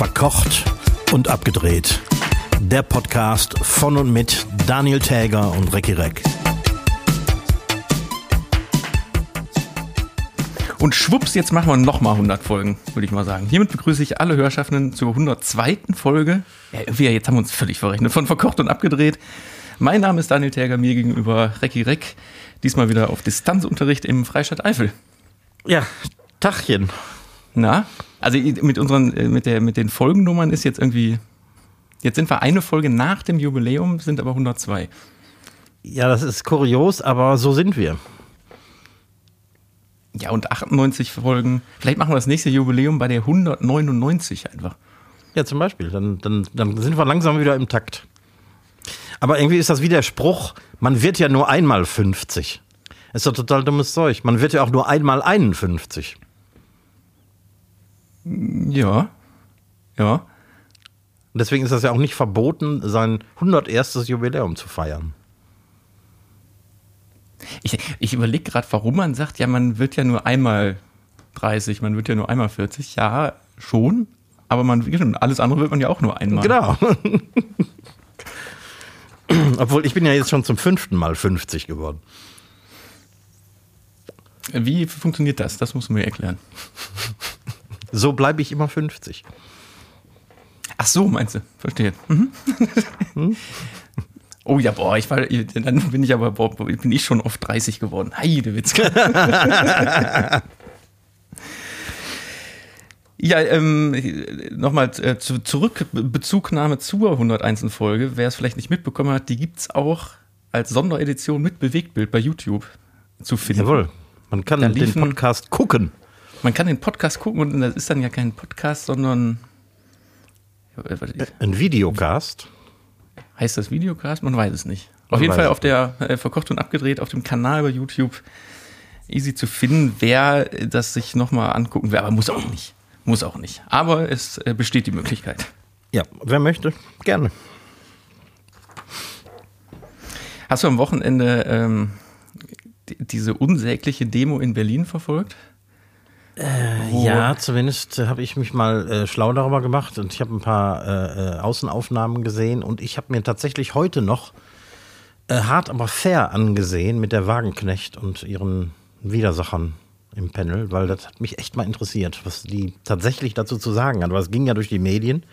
Verkocht und abgedreht. Der Podcast von und mit Daniel Täger und Recki Reck. Und schwupps, jetzt machen wir nochmal 100 Folgen, würde ich mal sagen. Hiermit begrüße ich alle Hörschaffenden zur 102. Folge. Ja, irgendwie, jetzt haben wir uns völlig verrechnet. Von verkocht und abgedreht. Mein Name ist Daniel Täger, mir gegenüber Recki Reck. Diesmal wieder auf Distanzunterricht im Freistaat Eifel. Ja, Tachchen. Na, also mit unseren, äh, mit der, mit den Folgennummern ist jetzt irgendwie, jetzt sind wir eine Folge nach dem Jubiläum, sind aber 102. Ja, das ist kurios, aber so sind wir. Ja, und 98 Folgen. Vielleicht machen wir das nächste Jubiläum bei der 199 einfach. Ja, zum Beispiel. Dann, dann, dann sind wir langsam wieder im Takt. Aber irgendwie ist das wie der Spruch, man wird ja nur einmal 50. Ist doch total dummes Zeug. Man wird ja auch nur einmal 51. Ja. Ja. Und deswegen ist das ja auch nicht verboten, sein 101. Jubiläum zu feiern. Ich, ich überlege gerade, warum man sagt, ja, man wird ja nur einmal 30, man wird ja nur einmal 40. Ja, schon. Aber man, alles andere wird man ja auch nur einmal. Genau. Obwohl, ich bin ja jetzt schon zum fünften Mal 50 geworden. Wie funktioniert das? Das musst du mir erklären. So bleibe ich immer 50. Ach so, meinst du? Verstehe. Mhm. Hm? Oh ja, boah, ich war, dann bin ich aber, boah, bin ich schon oft 30 geworden. Heidewitzka. ja, ähm, nochmal äh, zu, zurück, Bezugnahme zur 101. Folge. Wer es vielleicht nicht mitbekommen hat, die gibt es auch als Sonderedition mit Bewegtbild bei YouTube zu finden. Jawohl, man kann den Podcast gucken. Man kann den Podcast gucken und das ist dann ja kein Podcast, sondern ein Videocast. Heißt das Videocast? Man weiß es nicht. Man auf jeden Fall auf der äh, Verkocht und Abgedreht auf dem Kanal bei YouTube easy zu finden, wer das sich nochmal angucken will. Aber muss auch nicht. Muss auch nicht. Aber es äh, besteht die Möglichkeit. Ja, wer möchte, gerne. Hast du am Wochenende ähm, diese unsägliche Demo in Berlin verfolgt? Äh, ja, zumindest habe ich mich mal äh, schlau darüber gemacht und ich habe ein paar äh, äh Außenaufnahmen gesehen und ich habe mir tatsächlich heute noch äh, hart aber fair angesehen mit der Wagenknecht und ihren Widersachern im Panel, weil das hat mich echt mal interessiert, was die tatsächlich dazu zu sagen hat. Weil es ging ja durch die Medien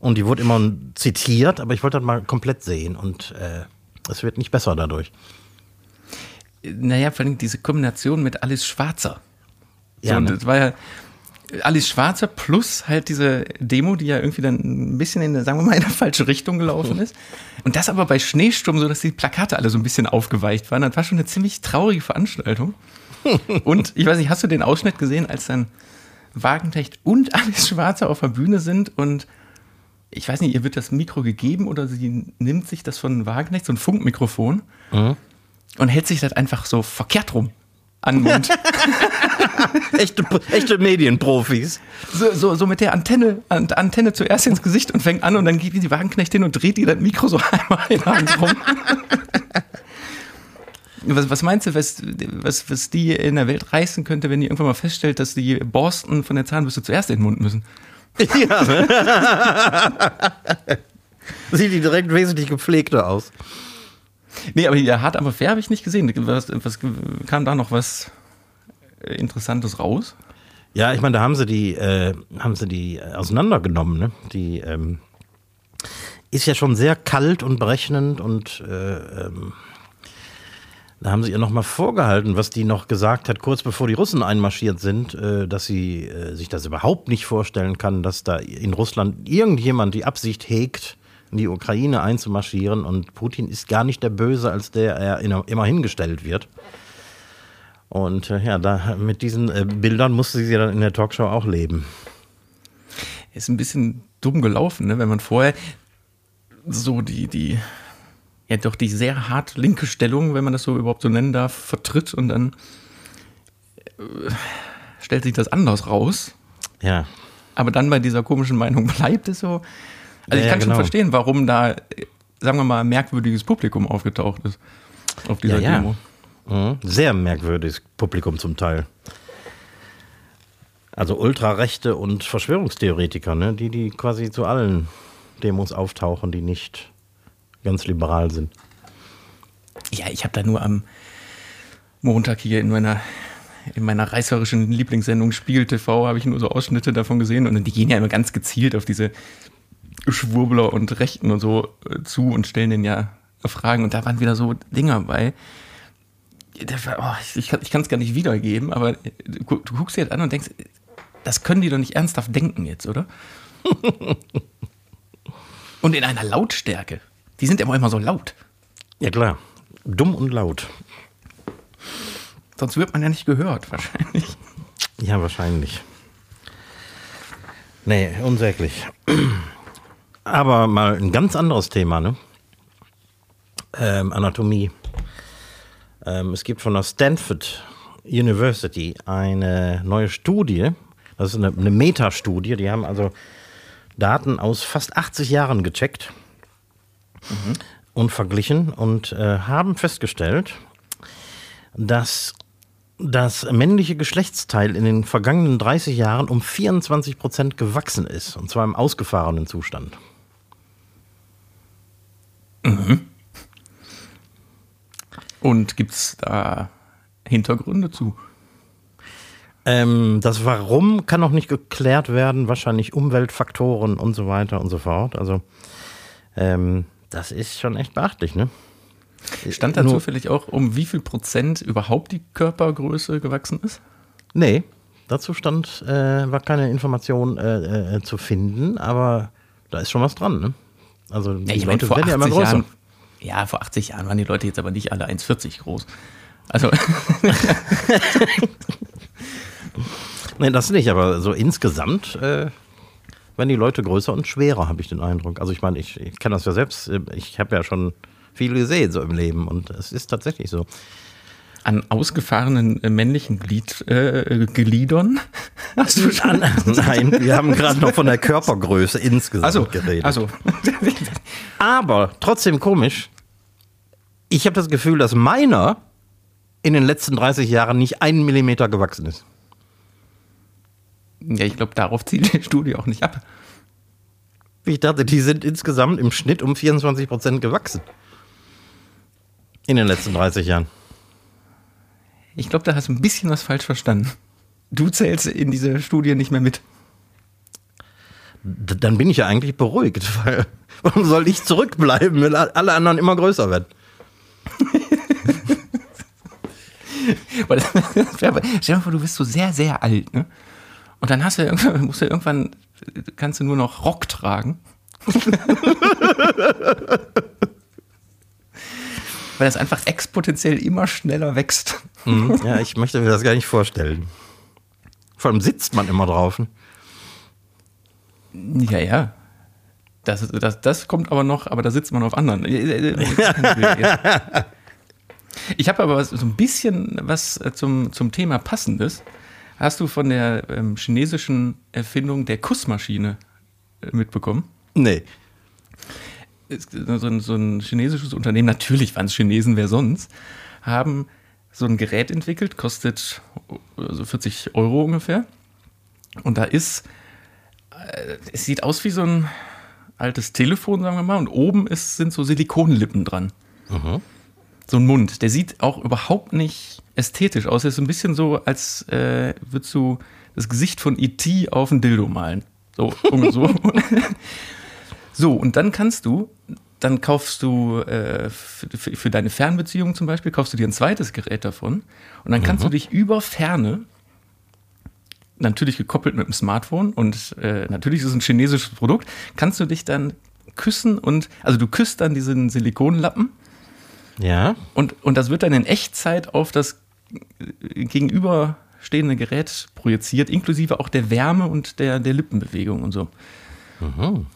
und die wurde immer zitiert, aber ich wollte das mal komplett sehen und äh, es wird nicht besser dadurch. Naja, vor allem diese Kombination mit Alice Schwarzer. Ja, ne? das war ja alles Schwarze plus halt diese Demo, die ja irgendwie dann ein bisschen in, sagen wir mal, in eine falsche Richtung gelaufen ist. Und das aber bei Schneesturm, so dass die Plakate alle so ein bisschen aufgeweicht waren. Das war schon eine ziemlich traurige Veranstaltung. Und ich weiß nicht, hast du den Ausschnitt gesehen, als dann Wagentecht und alles Schwarze auf der Bühne sind und ich weiß nicht, ihr wird das Mikro gegeben oder sie nimmt sich das von Wagenknecht, so ein Funkmikrofon mhm. und hält sich das einfach so verkehrt rum an Mund. echte, echte Medienprofis. So, so, so mit der Antenne, Antenne zuerst ins Gesicht und fängt an und dann geht die Wagenknecht hin und dreht die das Mikro so einmal in der Hand rum. Was, was, meinst du, was, was, was die in der Welt reißen könnte, wenn die irgendwann mal feststellt, dass die Borsten von der Zahnbürste zuerst in den Mund müssen? Ja? Sieht die direkt wesentlich gepflegter aus. Nee, aber hier hart aber fair habe ich nicht gesehen. Was, was, kam da noch was Interessantes raus? Ja, ich meine, da haben sie die, äh, haben sie die auseinandergenommen. Ne? Die ähm, ist ja schon sehr kalt und berechnend und äh, ähm, da haben sie ihr nochmal vorgehalten, was die noch gesagt hat, kurz bevor die Russen einmarschiert sind, äh, dass sie äh, sich das überhaupt nicht vorstellen kann, dass da in Russland irgendjemand die Absicht hegt, in die Ukraine einzumarschieren und Putin ist gar nicht der Böse, als der er immer hingestellt wird. Und äh, ja, da, mit diesen äh, Bildern musste sie dann in der Talkshow auch leben. Ist ein bisschen dumm gelaufen, ne? wenn man vorher so die, die, ja doch die sehr hart linke Stellung, wenn man das so überhaupt so nennen darf, vertritt und dann äh, stellt sich das anders raus. Ja. Aber dann bei dieser komischen Meinung bleibt es so, also ja, ich kann ja, genau. schon verstehen, warum da, sagen wir mal, merkwürdiges Publikum aufgetaucht ist auf dieser ja, Demo. Mhm. Sehr merkwürdiges Publikum zum Teil. Also Ultrarechte und Verschwörungstheoretiker, ne? die, die quasi zu allen Demos auftauchen, die nicht ganz liberal sind. Ja, ich habe da nur am Montag hier in meiner in meiner reißerischen Lieblingssendung Spiegel TV habe ich nur so Ausschnitte davon gesehen und die gehen ja immer ganz gezielt auf diese Schwurbler und Rechten und so äh, zu und stellen denen ja Fragen und da waren wieder so Dinger bei. Oh, ich, ich kann es gar nicht wiedergeben, aber du, du guckst dir das an und denkst, das können die doch nicht ernsthaft denken jetzt, oder? und in einer Lautstärke. Die sind immer immer so laut. Ja klar, dumm und laut. Sonst wird man ja nicht gehört, wahrscheinlich. Ja, wahrscheinlich. Nee, unsäglich. Aber mal ein ganz anderes Thema, ne? Ähm, Anatomie. Ähm, es gibt von der Stanford University eine neue Studie. Das ist eine, eine Metastudie. Die haben also Daten aus fast 80 Jahren gecheckt mhm. und verglichen und äh, haben festgestellt, dass das männliche Geschlechtsteil in den vergangenen 30 Jahren um 24 Prozent gewachsen ist, und zwar im ausgefahrenen Zustand. Mhm. Und gibt es da Hintergründe zu? Ähm, das Warum kann noch nicht geklärt werden, wahrscheinlich Umweltfaktoren und so weiter und so fort. Also ähm, das ist schon echt beachtlich, ne? Stand da Nur, zufällig auch, um wie viel Prozent überhaupt die Körpergröße gewachsen ist? Nee, dazu stand, äh, war keine Information äh, äh, zu finden, aber da ist schon was dran. Ne? Also die ja, Leute werden ja immer größer. Jahren, ja, vor 80 Jahren waren die Leute jetzt aber nicht alle 1,40 groß. Also. nee, das nicht, aber so insgesamt äh, werden die Leute größer und schwerer, habe ich den Eindruck. Also ich meine, ich, ich kenne das ja selbst. Ich habe ja schon viel gesehen so im Leben und es ist tatsächlich so. An ausgefahrenen äh, männlichen Glied, äh, Gliedern? Hast du schon? Nein, wir haben gerade noch von der Körpergröße insgesamt also, geredet. Also. Aber trotzdem komisch. Ich habe das Gefühl, dass meiner in den letzten 30 Jahren nicht einen Millimeter gewachsen ist. Ja, ich glaube, darauf zielt die Studie auch nicht ab. Ich dachte, die sind insgesamt im Schnitt um 24 Prozent gewachsen. In den letzten 30 Jahren. Ich glaube, da hast du ein bisschen was falsch verstanden. Du zählst in dieser Studie nicht mehr mit. D dann bin ich ja eigentlich beruhigt, weil warum soll ich zurückbleiben, wenn alle anderen immer größer werden? Stell dir mal vor, du bist so sehr, sehr alt, ne? Und dann hast du irgendwann, musst du irgendwann, kannst du nur noch Rock tragen. Weil es einfach exponentiell immer schneller wächst. Mhm, ja, ich möchte mir das gar nicht vorstellen. Vor allem sitzt man immer drauf. Ja, ja. Das, das, das kommt aber noch, aber da sitzt man auf anderen. Ich habe aber so ein bisschen was zum, zum Thema Passendes. Hast du von der ähm, chinesischen Erfindung der Kussmaschine äh, mitbekommen? Nee so ein, so ein chinesisches Unternehmen, natürlich waren es Chinesen, wer sonst, haben so ein Gerät entwickelt, kostet so 40 Euro ungefähr. Und da ist, äh, es sieht aus wie so ein altes Telefon, sagen wir mal, und oben ist, sind so Silikonlippen dran. Mhm. So ein Mund. Der sieht auch überhaupt nicht ästhetisch aus. Er ist so ein bisschen so, als äh, würdest du das Gesicht von E.T. auf ein Dildo malen. So, so. So, und dann kannst du, dann kaufst du äh, für, für, deine Fernbeziehung zum Beispiel, kaufst du dir ein zweites Gerät davon und dann kannst mhm. du dich über Ferne, natürlich gekoppelt mit dem Smartphone und äh, natürlich ist es ein chinesisches Produkt, kannst du dich dann küssen und, also du küsst dann diesen Silikonlappen. Ja. Und, und das wird dann in Echtzeit auf das äh, gegenüberstehende Gerät projiziert, inklusive auch der Wärme und der, der Lippenbewegung und so. Mhm.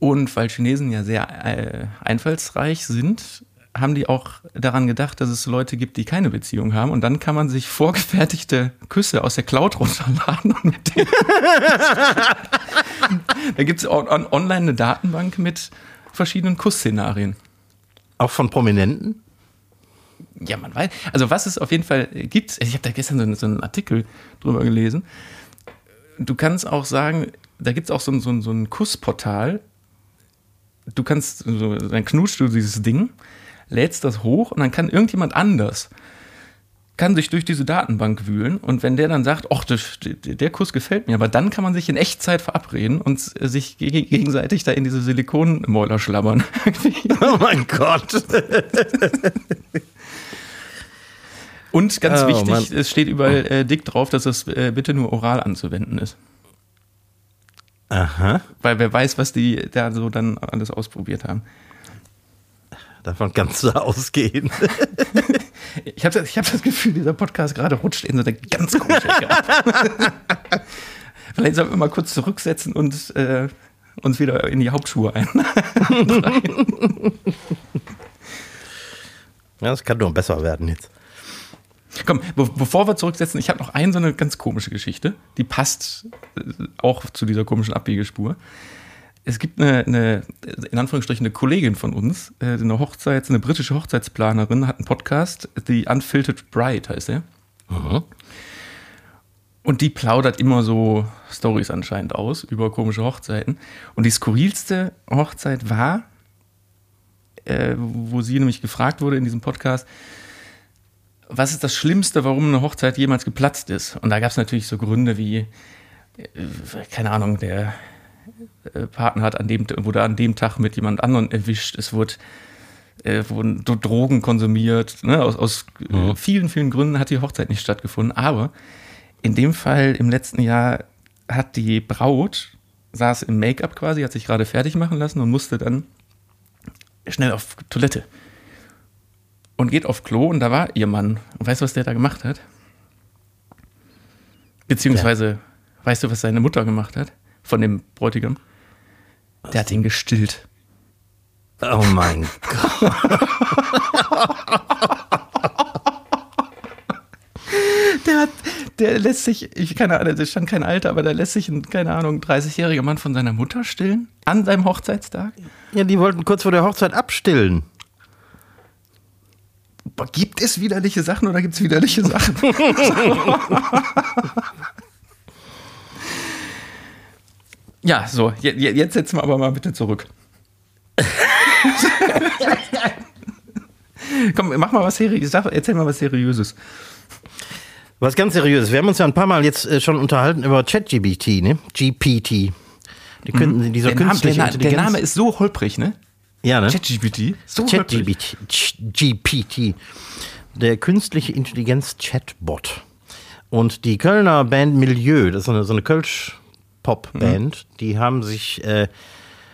Und weil Chinesen ja sehr äh, einfallsreich sind, haben die auch daran gedacht, dass es Leute gibt, die keine Beziehung haben. Und dann kann man sich vorgefertigte Küsse aus der Cloud runterladen und mit denen. da gibt es online eine Datenbank mit verschiedenen Kussszenarien. Auch von Prominenten? Ja, man weiß. Also was es auf jeden Fall gibt, ich habe da gestern so, so, einen Artikel drüber gelesen. Du kannst auch sagen, da gibt es auch so, so, so ein Kussportal. Du kannst, so, dann knutschst du dieses Ding, lädst das hoch und dann kann irgendjemand anders kann sich durch diese Datenbank wühlen und wenn der dann sagt, ach, der Kuss gefällt mir, aber dann kann man sich in Echtzeit verabreden und sich gegenseitig da in diese Silikonmäuler schlabbern. oh mein Gott. und ganz oh, wichtig, Mann. es steht überall äh, dick drauf, dass es äh, bitte nur oral anzuwenden ist. Aha. Weil wer weiß, was die da so dann alles ausprobiert haben. Davon kannst du ausgehen. ich habe ich hab das Gefühl, dieser Podcast gerade rutscht in so eine ganz komische Ecke Vielleicht sollten wir mal kurz zurücksetzen und äh, uns wieder in die Hauptschuhe ein. ja, das kann nur besser werden jetzt. Komm, be bevor wir zurücksetzen, ich habe noch eine so eine ganz komische Geschichte, die passt äh, auch zu dieser komischen Abbiegespur es gibt eine, eine, in Anführungsstrichen, eine Kollegin von uns, äh, eine Hochzeits-, eine britische Hochzeitsplanerin, hat einen Podcast, The Unfiltered Bride heißt er. Mhm. Und die plaudert immer so Stories anscheinend aus über komische Hochzeiten. Und die skurrilste Hochzeit war, äh, wo sie nämlich gefragt wurde in diesem Podcast, was ist das Schlimmste, warum eine Hochzeit jemals geplatzt ist? Und da gab es natürlich so Gründe wie, äh, keine Ahnung, der äh, Partner hat, an dem, wurde an dem Tag mit jemand anderem erwischt. Es wurde, äh, wurden Drogen konsumiert. Ne? Aus, aus mhm. vielen, vielen Gründen hat die Hochzeit nicht stattgefunden. Aber in dem Fall im letzten Jahr hat die Braut, saß im Make-up quasi, hat sich gerade fertig machen lassen und musste dann schnell auf Toilette. Und geht auf Klo und da war ihr Mann. Und weißt du, was der da gemacht hat? Beziehungsweise, ja. weißt du, was seine Mutter gemacht hat? Von dem Bräutigam? Der hat ihn gestillt. Oh mein Gott. der hat, der lässt sich, ich keine Ahnung, da stand kein Alter, aber der lässt sich ein, keine Ahnung, 30-jähriger Mann von seiner Mutter stillen? An seinem Hochzeitstag? Ja, die wollten kurz vor der Hochzeit abstillen. Gibt es widerliche Sachen oder gibt es widerliche Sachen? Ja, so, jetzt setzen wir aber mal bitte zurück. Komm, mach mal was Seriöses. Erzähl mal was Seriöses. Was ganz Seriöses. Wir haben uns ja ein paar Mal jetzt äh, schon unterhalten über ChatGPT, ne? GPT. Die könnten, mhm. dieser der, Name, der, der Name ist so holprig, ne? Ja, ne? ChatGPT. So ChatGPT. GPT. Der künstliche Intelligenz Chatbot. Und die Kölner Band Milieu, das ist so eine, so eine Kölsch Pop-Band, mhm. die haben sich äh,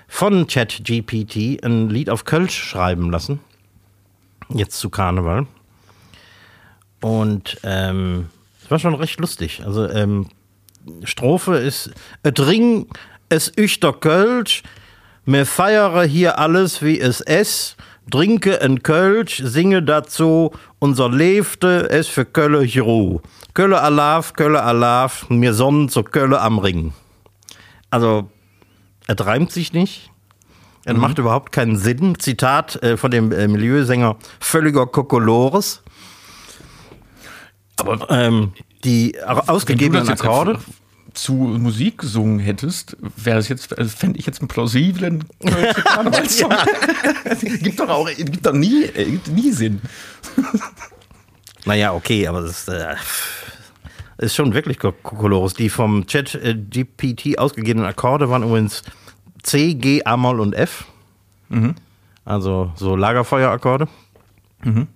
von ChatGPT ein Lied auf Kölsch schreiben lassen. Jetzt zu Karneval. Und ähm, es war schon recht lustig. Also ähm, Strophe ist Et Ring, es üchter Kölsch, mir feiere hier alles wie es es, trinke en Kölsch, singe dazu, unser Lebte es für Kölle Ruh. Kölle Alaf, Kölle Alaf, mir Sonnen zur Kölle am Ring. Also, er reimt sich nicht. Er mhm. macht überhaupt keinen Sinn. Zitat äh, von dem äh, Milieusänger völliger Kokolores. Aber ähm, die ausgegebenen Akkorde zu Musik gesungen hättest, wäre das jetzt, also fände ich jetzt einen plausiblen Karnevalssong. gibt doch auch, gibt doch nie, äh, gibt nie Sinn. naja, okay, aber das äh, ist schon wirklich Kokolores. Die vom Chat äh, GPT ausgegebenen Akkorde waren übrigens C, G, A-Moll und F. Mhm. Also so Lagerfeuerakkorde. Mhm.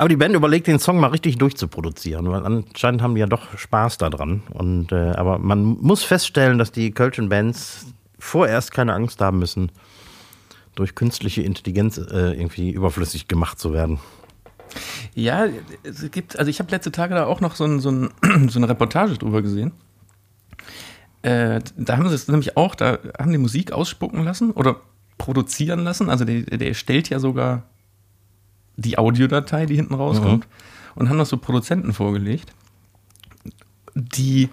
Aber die Band überlegt, den Song mal richtig durchzuproduzieren, weil anscheinend haben die ja doch Spaß daran. Und, äh, aber man muss feststellen, dass die Kölschen Bands vorerst keine Angst haben müssen, durch künstliche Intelligenz äh, irgendwie überflüssig gemacht zu werden. Ja, es gibt, also ich habe letzte Tage da auch noch so, ein, so, ein, so eine Reportage drüber gesehen. Äh, da haben sie es nämlich auch, da haben die Musik ausspucken lassen oder produzieren lassen. Also der, der stellt ja sogar die Audiodatei, die hinten rauskommt, mhm. und haben das so Produzenten vorgelegt, die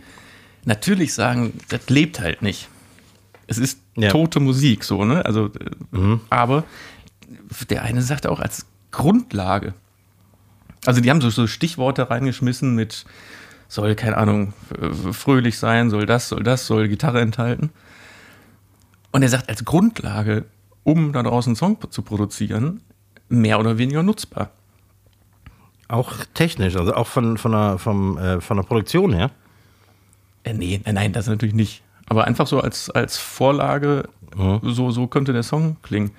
natürlich sagen, das lebt halt nicht. Es ist ja. tote Musik, so, ne? Also, äh, mhm. aber der eine sagte auch als Grundlage Also die haben so, so Stichworte reingeschmissen mit soll, keine Ahnung, fröhlich sein, soll das, soll das, soll Gitarre enthalten. Und er sagt, als Grundlage, um da draußen einen Song zu produzieren, mehr oder weniger nutzbar. Auch technisch, also auch von, von, der, vom, äh, von der Produktion her? Äh, nee, nein, das natürlich nicht. Aber einfach so als, als Vorlage, mhm. so, so könnte der Song klingen.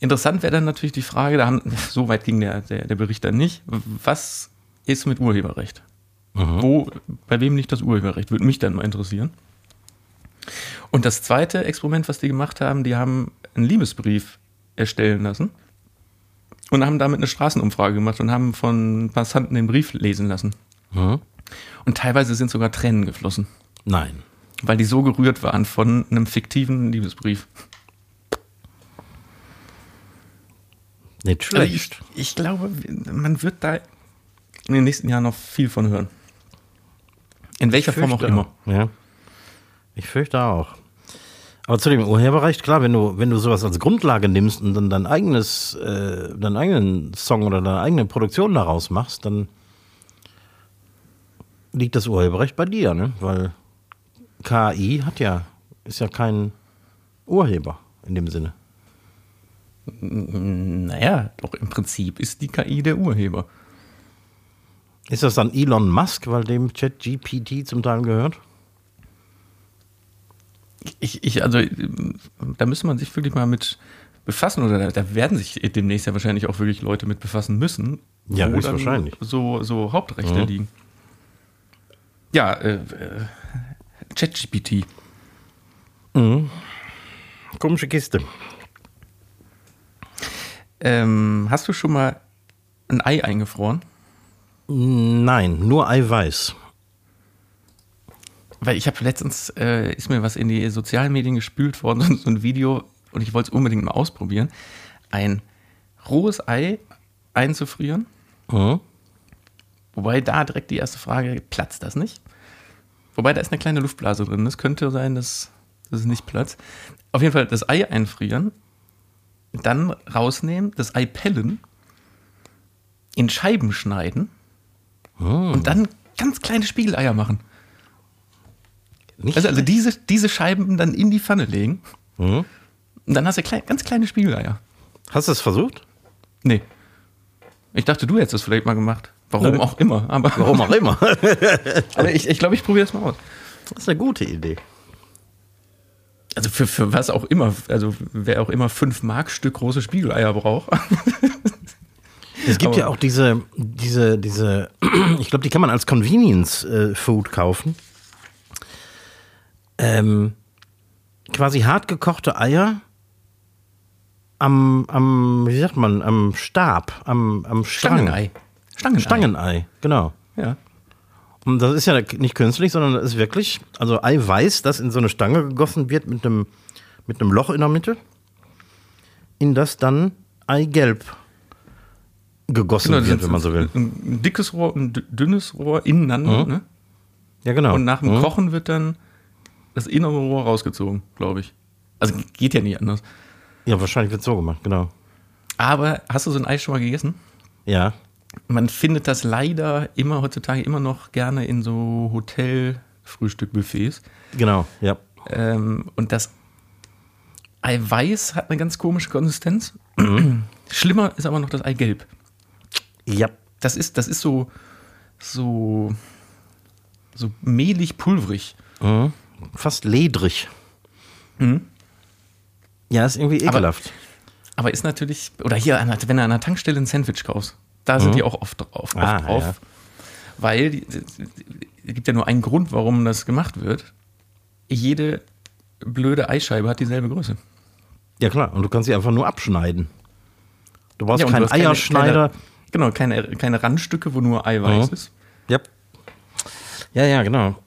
Interessant wäre dann natürlich die Frage, da haben, so weit ging der, der, der Bericht dann nicht, was ist mit Urheberrecht? Mhm. Wo, bei wem liegt das Urheberrecht? Würde mich dann mal interessieren. Und das zweite Experiment, was die gemacht haben, die haben einen Liebesbrief erstellen lassen und haben damit eine Straßenumfrage gemacht und haben von Passanten den Brief lesen lassen. Mhm. Und teilweise sind sogar Tränen geflossen. Nein. Weil die so gerührt waren von einem fiktiven Liebesbrief. Nicht schlecht. Ich, ich glaube, man wird da in den nächsten Jahren noch viel von hören. In welcher Form auch immer. Ja. Ich fürchte auch. Aber zu dem Urheberrecht, klar, wenn du, wenn du sowas als Grundlage nimmst und dann dein eigenes, äh, deinen eigenen Song oder deine eigene Produktion daraus machst, dann liegt das Urheberrecht bei dir, ne? Weil KI hat ja, ist ja kein Urheber in dem Sinne. Naja, doch im Prinzip ist die KI der Urheber. Ist das dann Elon Musk, weil dem ChatGPT zum Teil gehört? Ich, ich, also, da müsste man sich wirklich mal mit befassen oder da, da werden sich demnächst ja wahrscheinlich auch wirklich Leute mit befassen müssen. Ja, höchstwahrscheinlich. So, so Hauptrechte mhm. liegen. Ja, äh, äh, ChatGPT. Mhm. Komische Kiste. Ähm, hast du schon mal ein Ei eingefroren? Nein, nur Eiweiß. Weil ich habe letztens, äh, ist mir was in die sozialen Medien gespült worden, so ein Video, und ich wollte es unbedingt mal ausprobieren. Ein rohes Ei einzufrieren. Mhm. Wobei da direkt die erste Frage, platzt das nicht? Wobei da ist eine kleine Luftblase drin. Es könnte sein, dass, dass es nicht platzt. Auf jeden Fall das Ei einfrieren, dann rausnehmen, das Ei pellen, in Scheiben schneiden Oh. Und dann ganz kleine Spiegeleier machen. Nicht also, also diese, diese Scheiben dann in die Pfanne legen. Mhm. Und dann hast du klein, ganz kleine Spiegeleier. Hast du es versucht? Nee. Ich dachte, du hättest es vielleicht mal gemacht. Warum Nö. auch immer. Aber Warum auch immer. aber ich, ich glaube, ich probiere es mal aus. Das ist eine gute Idee. Also für, für was auch immer, also wer auch immer fünf Markstück große Spiegeleier braucht. Es gibt Aber ja auch diese, diese, diese, ich glaube, die kann man als Convenience äh, Food kaufen. Ähm, quasi hart gekochte Eier am, am, wie sagt man, am Stab, am, am Strang. Stangenei. Stangenei. Stangenei, genau. Ja. Und das ist ja nicht künstlich, sondern das ist wirklich, also Eiweiß, das in so eine Stange gegossen wird mit einem, mit einem Loch in der Mitte, in das dann Eigelb gegossen genau, wird, wenn man so will. Ein dickes Rohr, ein dünnes Rohr ineinander, mhm. ne? Ja, genau. Und nach dem mhm. Kochen wird dann das innere Rohr rausgezogen, glaube ich. Also geht ja nicht anders. Ja, wahrscheinlich wird es so gemacht, genau. Aber hast du so ein Eis schon mal gegessen? Ja. Man findet das leider immer heutzutage immer noch gerne in so Hotel-Frühstück-Buffets. Genau, ja. Ähm, und das Eiweiß hat eine ganz komische Konsistenz. Mhm. Schlimmer ist aber noch das Eigelb. Ja. Das ist, das ist so, so, so mehlig pulverig. Mhm. Fast ledrig. Mhm. Ja, ist irgendwie ekelhaft. Aber, aber, ist natürlich, oder hier, wenn du an einer Tankstelle ein Sandwich kaufst, da sind mhm. die auch oft drauf. Oft ah, drauf ja. Weil es gibt ja nur einen Grund, warum das gemacht wird. Jede blöde Eischeibe hat dieselbe Größe. Ja, klar. Und du kannst sie einfach nur abschneiden. Du brauchst ja, keinen Eierschneider. Keine, Genau, keine, keine Randstücke, wo nur Eiweiß mhm. ist. Ja. Ja, ja, genau.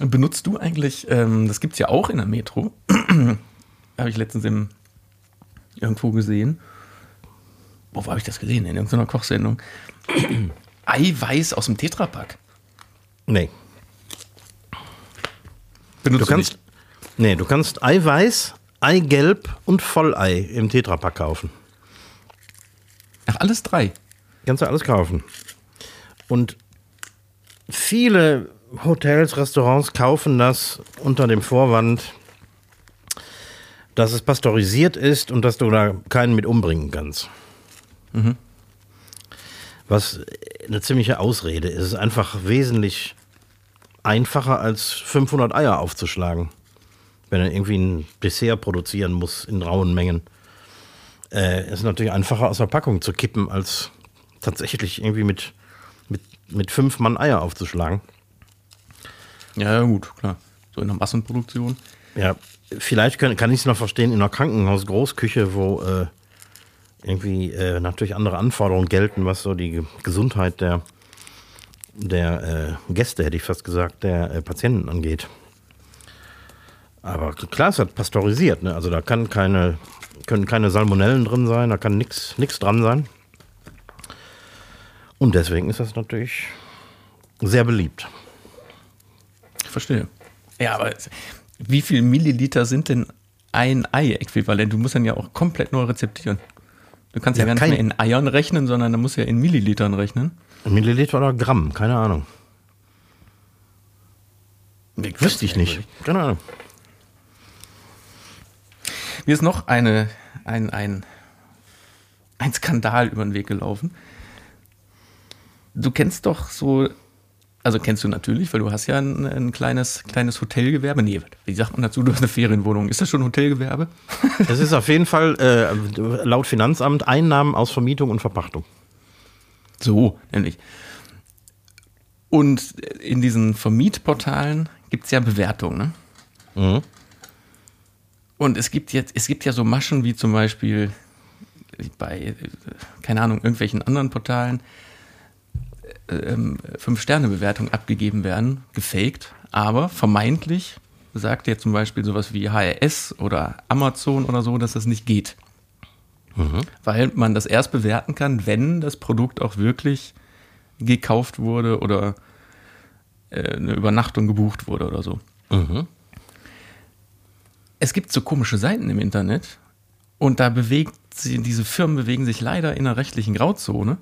Benutzt du eigentlich, ähm, das gibt es ja auch in der Metro, habe ich letztens im, irgendwo gesehen. Wo habe ich das gesehen? In irgendeiner Kochsendung. Eiweiß aus dem Tetrapack. Nee. Benutzt du kannst, du Nee, du kannst Eiweiß, Eigelb und Vollei im Tetrapack kaufen. Ach, alles drei. Kannst du alles kaufen. Und viele Hotels, Restaurants kaufen das unter dem Vorwand, dass es pasteurisiert ist und dass du da keinen mit umbringen kannst. Mhm. Was eine ziemliche Ausrede ist. Es ist einfach wesentlich einfacher als 500 Eier aufzuschlagen, wenn er irgendwie ein Dessert produzieren muss in rauen Mengen. Äh, ist natürlich einfacher aus der Packung zu kippen, als tatsächlich irgendwie mit, mit, mit fünf Mann Eier aufzuschlagen. Ja, gut, klar. So in der Massenproduktion. Ja, vielleicht kann, kann ich es noch verstehen in einer Krankenhaus-Großküche, wo äh, irgendwie äh, natürlich andere Anforderungen gelten, was so die Gesundheit der, der äh, Gäste, hätte ich fast gesagt, der äh, Patienten angeht. Aber klar, es hat pasteurisiert, ne? Also da kann keine, können keine Salmonellen drin sein, da kann nichts dran sein. Und deswegen ist das natürlich sehr beliebt. Verstehe. Ja, aber wie viel Milliliter sind denn ein Ei-Äquivalent? Du musst dann ja auch komplett neu rezeptieren. Du kannst ja, ja gar nicht mehr in Eiern rechnen, sondern du musst ja in Millilitern rechnen. Milliliter oder Gramm, keine Ahnung. Nee, Wüsste ich nicht. Keine Ahnung. Mir ist noch eine, ein, ein, ein Skandal über den Weg gelaufen. Du kennst doch so also kennst du natürlich, weil du hast ja ein, ein, kleines, kleines Hotelgewerbe. Nee, wie sagt man dazu, du hast eine Ferienwohnung. Ist das schon Hotelgewerbe? Es ist auf jeden Fall äh, laut Finanzamt Einnahmen aus Vermietung und Verpachtung. So, nämlich. Und in diesen Vermietportalen gibt es ja Bewertungen. Ne? Mhm. Und es gibt jetzt, es gibt ja so Maschen wie zum Beispiel bei, keine Ahnung, irgendwelchen anderen Portalen ähm, Fünf-Sterne-Bewertungen abgegeben werden, gefaked, aber vermeintlich sagt ja zum Beispiel sowas wie HRS oder Amazon oder so, dass das nicht geht. Mhm. Weil man das erst bewerten kann, wenn das Produkt auch wirklich gekauft wurde oder äh, eine Übernachtung gebucht wurde oder so. Mhm. Es gibt so komische Seiten im Internet und da bewegt sie, diese Firmen bewegen sich leider in einer rechtlichen Grauzone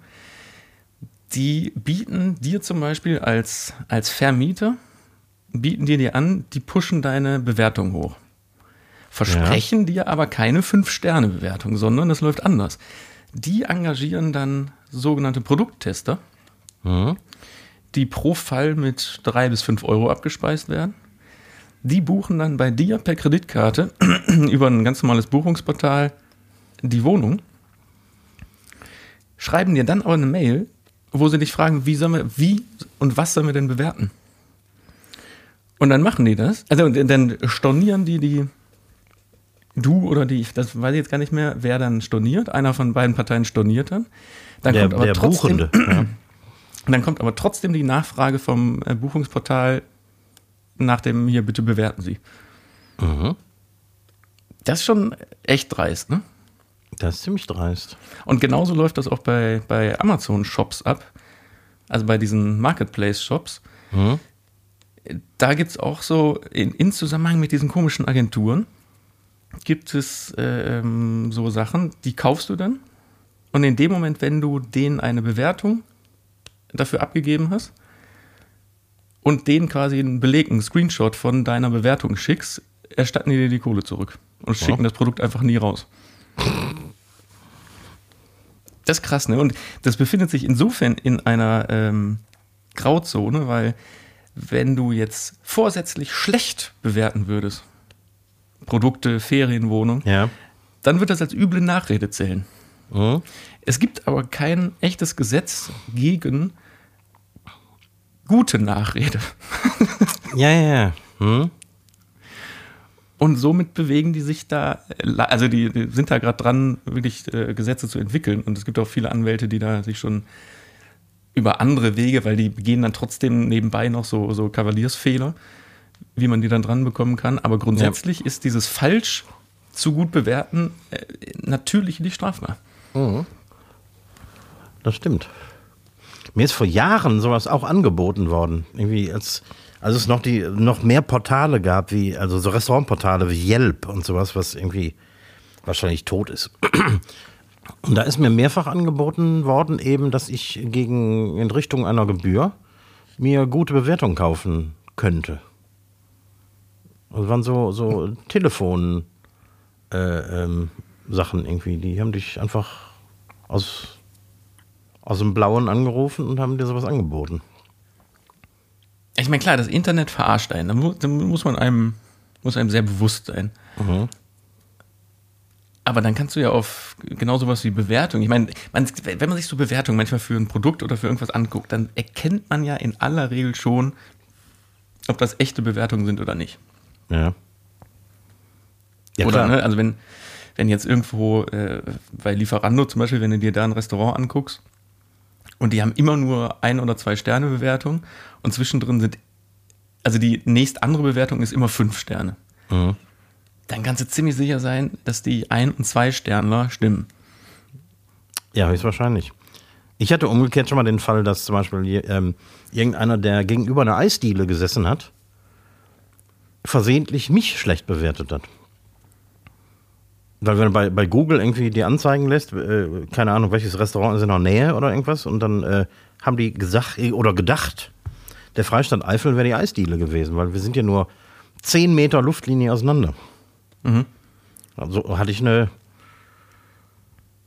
die bieten dir zum Beispiel als, als Vermieter, bieten dir dir an, die pushen deine Bewertung hoch. Versprechen ja. dir aber keine Fünf-Sterne-Bewertung, sondern es läuft anders. Die engagieren dann sogenannte Produkttester, mhm. die pro Fall mit drei bis fünf Euro abgespeist werden. Die buchen dann bei dir per Kreditkarte über ein ganz normales Buchungsportal die Wohnung, schreiben dir dann aber eine Mail, wo sie dich fragen, wie sollen wir, wie und was sollen wir denn bewerten? Und dann machen die das. Also dann stornieren die die, du oder die, das weiß ich jetzt gar nicht mehr, wer dann storniert. Einer von beiden Parteien storniert dann. Dann der, kommt aber der trotzdem, Buchende. Ja. Dann kommt aber trotzdem die Nachfrage vom äh, Buchungsportal nach dem hier bitte bewerten Sie. Mhm. Das ist schon echt dreist, ne? Das ist ziemlich dreist. Und genauso läuft das auch bei, bei Amazon-Shops ab, also bei diesen Marketplace-Shops. Mhm. Da gibt es auch so, in, in, Zusammenhang mit diesen komischen Agenturen, gibt es äh, so Sachen, die kaufst du dann. Und in dem Moment, wenn du denen eine Bewertung dafür abgegeben hast und denen quasi einen Beleg, einen Screenshot von deiner Bewertung schickst, erstatten die dir die Kohle zurück und schicken ja. das Produkt einfach nie raus. Das ist krass, ne? Und das befindet sich insofern in einer ähm, Grauzone, weil wenn du jetzt vorsätzlich schlecht bewerten würdest, Produkte, Ferienwohnung, ja. dann wird das als üble Nachrede zählen. Mhm. Es gibt aber kein echtes Gesetz gegen gute Nachrede. ja, ja, ja. Hm? Und somit bewegen die sich da, also die, die sind da gerade dran, wirklich äh, Gesetze zu entwickeln. Und es gibt auch viele Anwälte, die da sich schon über andere Wege, weil die begehen dann trotzdem nebenbei noch so, so Kavaliersfehler, wie man die dann dran bekommen kann. Aber grundsätzlich ja. ist dieses falsch zu gut bewerten äh, natürlich nicht strafbar. Mhm. Das stimmt. Mir ist vor Jahren sowas auch angeboten worden. Irgendwie als also es noch die noch mehr Portale gab, wie, also so Restaurantportale wie Yelp und sowas, was irgendwie wahrscheinlich tot ist. Und da ist mir mehrfach angeboten worden, eben, dass ich gegen in Richtung einer Gebühr mir gute Bewertungen kaufen könnte. Das waren so, so Telefon äh, ähm, irgendwie. Die haben dich einfach aus, aus dem Blauen angerufen und haben dir sowas angeboten. Ich meine, klar, das Internet verarscht einen. Da muss, da muss man einem, muss einem sehr bewusst sein. Mhm. Aber dann kannst du ja auf genau sowas wie Bewertung. Ich meine, man, wenn man sich so Bewertungen manchmal für ein Produkt oder für irgendwas anguckt, dann erkennt man ja in aller Regel schon, ob das echte Bewertungen sind oder nicht. Ja. ja oder, ne, also wenn, wenn jetzt irgendwo äh, bei Lieferando zum Beispiel, wenn du dir da ein Restaurant anguckst und die haben immer nur ein oder zwei Sterne Bewertung und zwischendrin sind, also die nächst andere Bewertung ist immer fünf Sterne. Mhm dann kannst du ziemlich sicher sein, dass die Ein- und Zwei-Sternler stimmen. Ja, höchstwahrscheinlich. Ich hatte umgekehrt schon mal den Fall, dass zum Beispiel ähm, irgendeiner, der gegenüber einer Eisdiele gesessen hat, versehentlich mich schlecht bewertet hat. Weil wenn du bei, bei Google irgendwie die anzeigen lässt, äh, keine Ahnung, welches Restaurant ist in der Nähe oder irgendwas, und dann äh, haben die gesagt oder gedacht, der Freistaat Eifel wäre die Eisdiele gewesen, weil wir sind ja nur 10 Meter Luftlinie auseinander. Mhm. Also hatte ich eine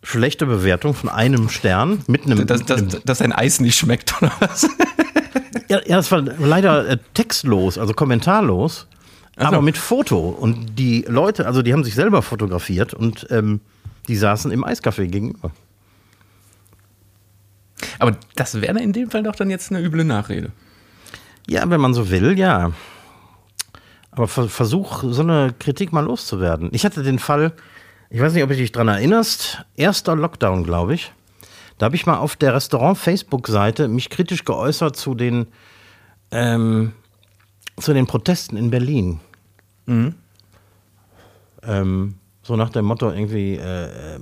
schlechte Bewertung von einem Stern mit einem. Dass, dass, dass ein Eis nicht schmeckt, oder was? ja, ja, das war leider äh, textlos, also kommentarlos, so. aber mit Foto. Und die Leute, also die haben sich selber fotografiert und ähm, die saßen im Eiscafé gegenüber. Aber das wäre in dem Fall doch dann jetzt eine üble Nachrede. Ja, wenn man so will, ja. Aber versuch, so eine Kritik mal loszuwerden. Ich hatte den Fall, ich weiß nicht, ob du dich dran erinnerst, erster Lockdown, glaube ich. Da habe ich mal auf der Restaurant-Facebook-Seite mich kritisch geäußert zu den, ähm, zu den Protesten in Berlin. Mhm. Ähm, so nach dem Motto irgendwie, äh,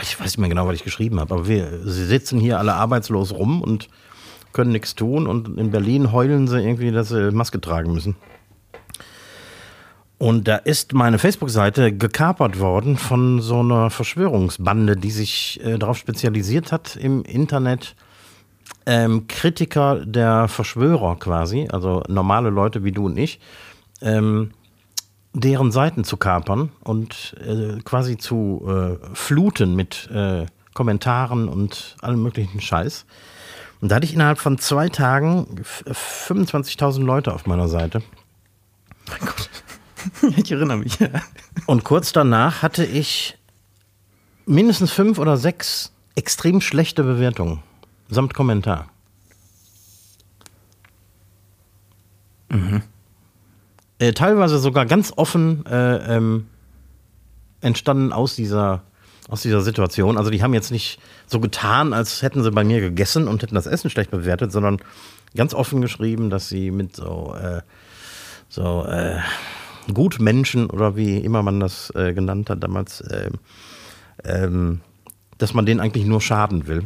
ich weiß nicht mehr genau, was ich geschrieben habe, aber wir sitzen hier alle arbeitslos rum und können nichts tun und in Berlin heulen sie irgendwie, dass sie Maske tragen müssen. Und da ist meine Facebook-Seite gekapert worden von so einer Verschwörungsbande, die sich äh, darauf spezialisiert hat, im Internet ähm, Kritiker der Verschwörer quasi, also normale Leute wie du und ich, ähm, deren Seiten zu kapern und äh, quasi zu äh, fluten mit äh, Kommentaren und allem möglichen Scheiß. Und da hatte ich innerhalb von zwei Tagen 25.000 Leute auf meiner Seite. Mein Gott. Ich erinnere mich. Und kurz danach hatte ich mindestens fünf oder sechs extrem schlechte Bewertungen. Samt Kommentar. Mhm. Äh, teilweise sogar ganz offen äh, ähm, entstanden aus dieser aus dieser Situation. Also die haben jetzt nicht so getan, als hätten sie bei mir gegessen und hätten das Essen schlecht bewertet, sondern ganz offen geschrieben, dass sie mit so, äh, so äh, Gutmenschen oder wie immer man das äh, genannt hat damals, äh, ähm, dass man denen eigentlich nur schaden will.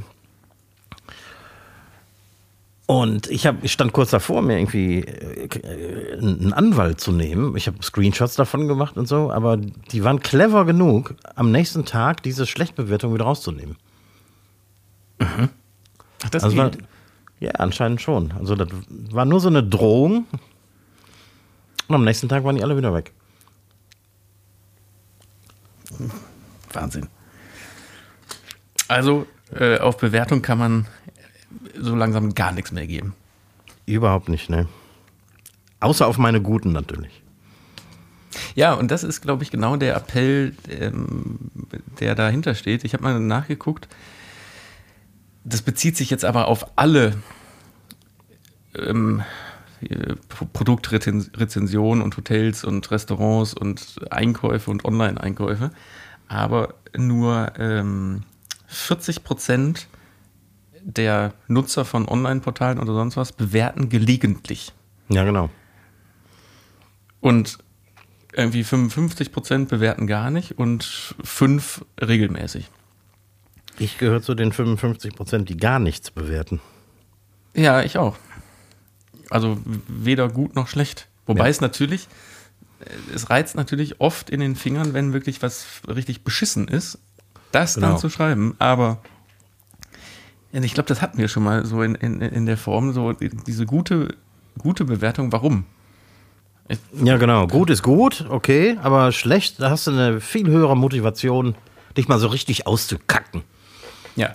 Und ich, hab, ich stand kurz davor, mir irgendwie äh, einen Anwalt zu nehmen. Ich habe Screenshots davon gemacht und so, aber die waren clever genug, am nächsten Tag diese Schlechtbewertung wieder rauszunehmen. Mhm. Ach, das also war, Ja, anscheinend schon. Also das war nur so eine Drohung. Und am nächsten Tag waren die alle wieder weg. Wahnsinn. Also äh, auf Bewertung kann man so langsam gar nichts mehr geben. Überhaupt nicht, ne? Außer auf meine Guten natürlich. Ja, und das ist, glaube ich, genau der Appell, ähm, der dahinter steht. Ich habe mal nachgeguckt. Das bezieht sich jetzt aber auf alle ähm, Produktrezensionen und Hotels und Restaurants und Einkäufe und Online-Einkäufe. Aber nur ähm, 40 Prozent der Nutzer von Online-Portalen oder sonst was bewerten gelegentlich. Ja, genau. Und irgendwie 55 Prozent bewerten gar nicht und fünf regelmäßig. Ich gehöre zu den 55 Prozent, die gar nichts bewerten. Ja, ich auch. Also weder gut noch schlecht. Wobei ja. es natürlich, es reizt natürlich oft in den Fingern, wenn wirklich was richtig beschissen ist das genau. dann zu schreiben. Aber ich glaube, das hatten wir schon mal so in, in, in der Form, so diese gute, gute Bewertung, warum? Ich, ja, genau. Gut ist gut, okay, aber schlecht, da hast du eine viel höhere Motivation, dich mal so richtig auszukacken. Ja.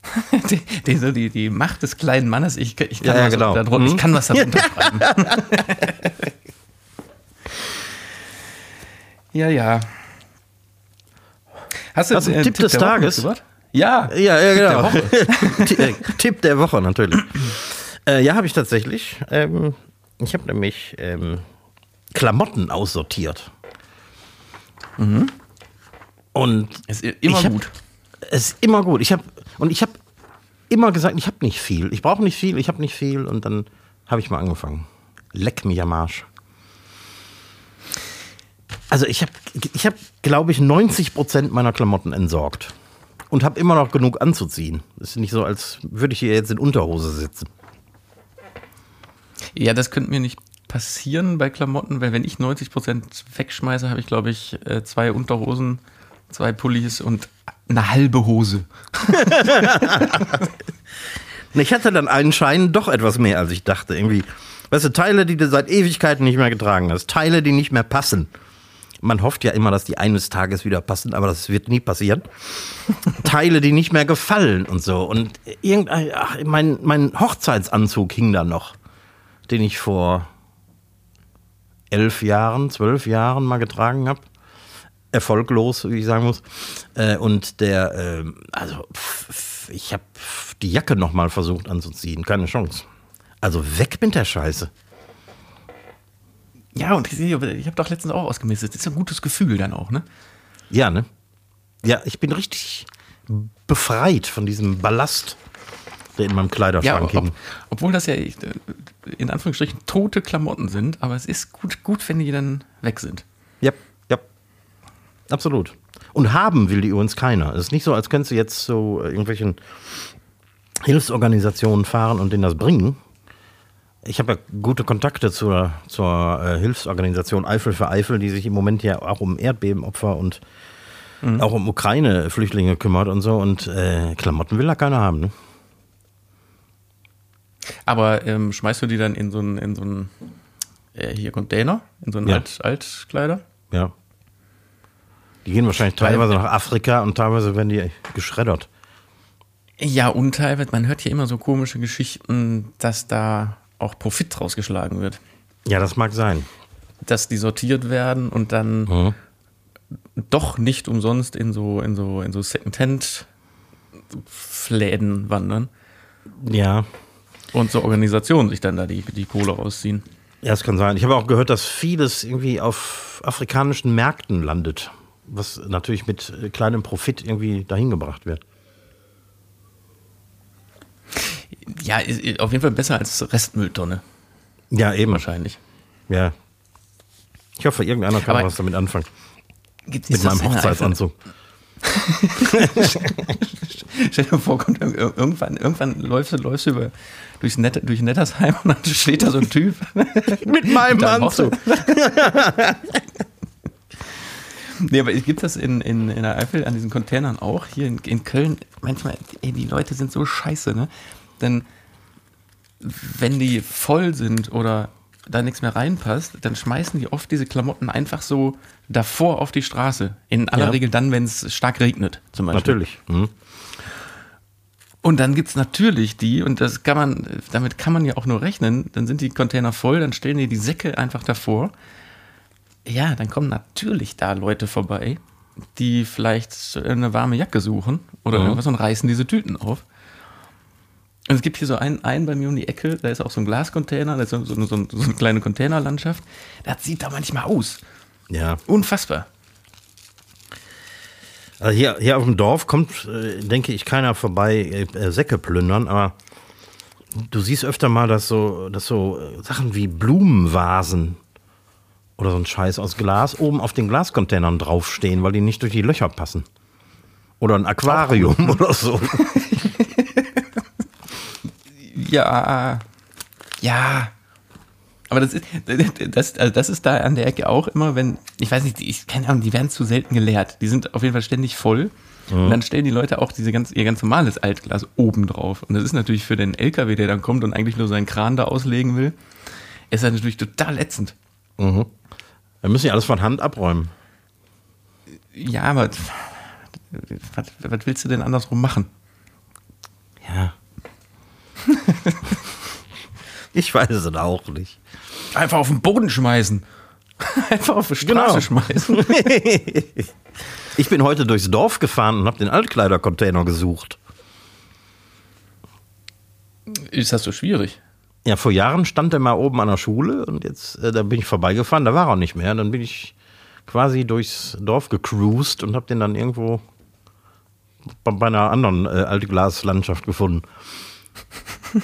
die, die, die, die, Macht des kleinen Mannes, ich, ich, kann, ja, was, genau. darunter, ich kann was darunter schreiben. ja, ja. Hast du Hast einen Tipp, Tipp des Tages? Ja. Ja, ja, genau. Tipp der Woche, Tipp der Woche natürlich. Äh, ja, habe ich tatsächlich. Ähm, ich habe nämlich ähm, Klamotten aussortiert. Mhm. Und ist immer hab, gut. Es ist immer gut. Ich habe und ich habe immer gesagt, ich habe nicht viel. Ich brauche nicht viel, ich habe nicht viel und dann habe ich mal angefangen. Leck mich am Arsch. Also ich habe, ich hab, glaube ich, 90 Prozent meiner Klamotten entsorgt und habe immer noch genug anzuziehen. Ist nicht so, als würde ich hier jetzt in Unterhose sitzen. Ja, das könnte mir nicht passieren bei Klamotten, weil wenn ich 90 Prozent wegschmeiße, habe ich, glaube ich, äh, zwei Unterhosen, zwei Pullis und eine halbe Hose. ich hatte dann einen Schein doch etwas mehr, als ich dachte. Irgendwie, weißt du, Teile, die du seit Ewigkeiten nicht mehr getragen hast, Teile, die nicht mehr passen. Man hofft ja immer, dass die eines Tages wieder passen, aber das wird nie passieren. Teile, die nicht mehr gefallen und so. Und irgendein, ach, mein, mein Hochzeitsanzug hing da noch, den ich vor elf Jahren, zwölf Jahren mal getragen habe. Erfolglos, wie ich sagen muss. Äh, und der, äh, also ich habe die Jacke noch mal versucht anzuziehen, keine Chance. Also weg mit der Scheiße. Ja, und ich, ich habe doch letztens auch ausgemistet. Das ist ein gutes Gefühl dann auch, ne? Ja, ne? Ja, ich bin richtig befreit von diesem Ballast, der in meinem Kleiderschrank ja, ob, hing. Obwohl das ja äh, in Anführungsstrichen tote Klamotten sind, aber es ist gut, gut wenn die dann weg sind. Ja, ja. Absolut. Und haben will die übrigens keiner. Es ist nicht so, als könntest du jetzt so irgendwelchen Hilfsorganisationen fahren und denen das bringen. Ich habe ja gute Kontakte zur, zur äh, Hilfsorganisation Eifel für Eifel, die sich im Moment ja auch um Erdbebenopfer und mhm. auch um Ukraine-Flüchtlinge kümmert und so. Und äh, Klamotten will da keiner haben. Ne? Aber ähm, schmeißt du die dann in so einen, in so einen äh, hier Container, in so einen Ja. Alt, Altkleider? Ja. Die gehen wahrscheinlich teilweise nach Afrika und teilweise werden die geschreddert. Ja, und teilweise, man hört ja immer so komische Geschichten, dass da auch Profit draus geschlagen wird. Ja, das mag sein. Dass die sortiert werden und dann Mhm. doch nicht umsonst in so, in so, in so Secondhand-Fläden wandern Ja. und so Organisationen sich dann da die, die Kohle rausziehen. Ja, das kann sein. Ich habe auch gehört, dass vieles irgendwie auf afrikanischen Märkten landet, was natürlich mit äh, kleinem Profit irgendwie dahin gebracht wird. Ja, ist, auf jeden Fall besser als Restmülltonne, Ja, eben. wahrscheinlich. Ja. Ich hoffe, irgendeiner kann Aber- was damit anfangen. Gibt Mit meinem Hochzeitsanzug. Stell dir vor, kommt ir- ir- irgendwann, irgendwann läufst du, läufst du über, durchs Net, durch Nettersheim und dann steht da so ein Typ. Mit meinem Anzug. Nee, aber gibt das in, in, in der Eifel an diesen Containern auch? Hier in, in Köln, manchmal, ey, die Leute sind so scheiße, ne? Denn wenn die voll sind oder da nichts mehr reinpasst, dann schmeißen die oft diese Klamotten einfach so davor auf die Straße. In aller Ja. Regel dann, wenn es stark regnet, zum Beispiel. Natürlich. Mhm. Und dann gibt's natürlich die, und das kann man, damit kann man ja auch nur rechnen, dann sind die Container voll, dann stellen die die Säcke einfach davor. Ja, dann kommen natürlich da Leute vorbei, die vielleicht eine warme Jacke suchen oder Mhm. irgendwas und reißen diese Tüten auf. Und es gibt hier so einen, einen bei mir um die Ecke, da ist auch so ein Glascontainer, da ist so, so, so, so eine kleine Containerlandschaft. Das sieht da manchmal aus. Ja. Unfassbar. Also hier, hier auf dem Dorf kommt, äh, denke ich, keiner vorbei, äh, äh, Säcke plündern, aber du siehst öfter mal, dass so, dass so äh, Sachen wie Blumenvasen oder so ein Scheiß aus Glas oben auf den Glascontainern draufstehen, weil die nicht durch die Löcher passen. Oder ein Aquarium oder so. Ja, ja. Aber das ist, das, also das ist da an der Ecke auch immer, wenn, ich weiß nicht, ich keine Ahnung, die werden zu selten geleert. Die sind auf jeden Fall ständig voll. Mhm. Und dann stellen die Leute auch diese ganz, ihr ganz normales Altglas oben drauf. Und das ist natürlich für den LKW, der dann kommt und eigentlich nur seinen Kran da auslegen will, ist das natürlich total ätzend. Mhm. Dann müssen die alles von Hand abräumen. Ja, aber was, was willst du denn andersrum machen? Ja. ich weiß es auch nicht. Einfach auf den Boden schmeißen. Einfach auf die Straße genau. schmeißen. ich bin heute durchs Dorf gefahren und habe den Altkleidercontainer gesucht. Ist das so schwierig? Ja, vor Jahren stand er mal oben an der Schule und jetzt, äh, da bin ich vorbeigefahren, da war er nicht mehr. Dann bin ich quasi durchs Dorf gecruised und habe den dann irgendwo bei, bei einer anderen äh, Altglaslandschaft gefunden.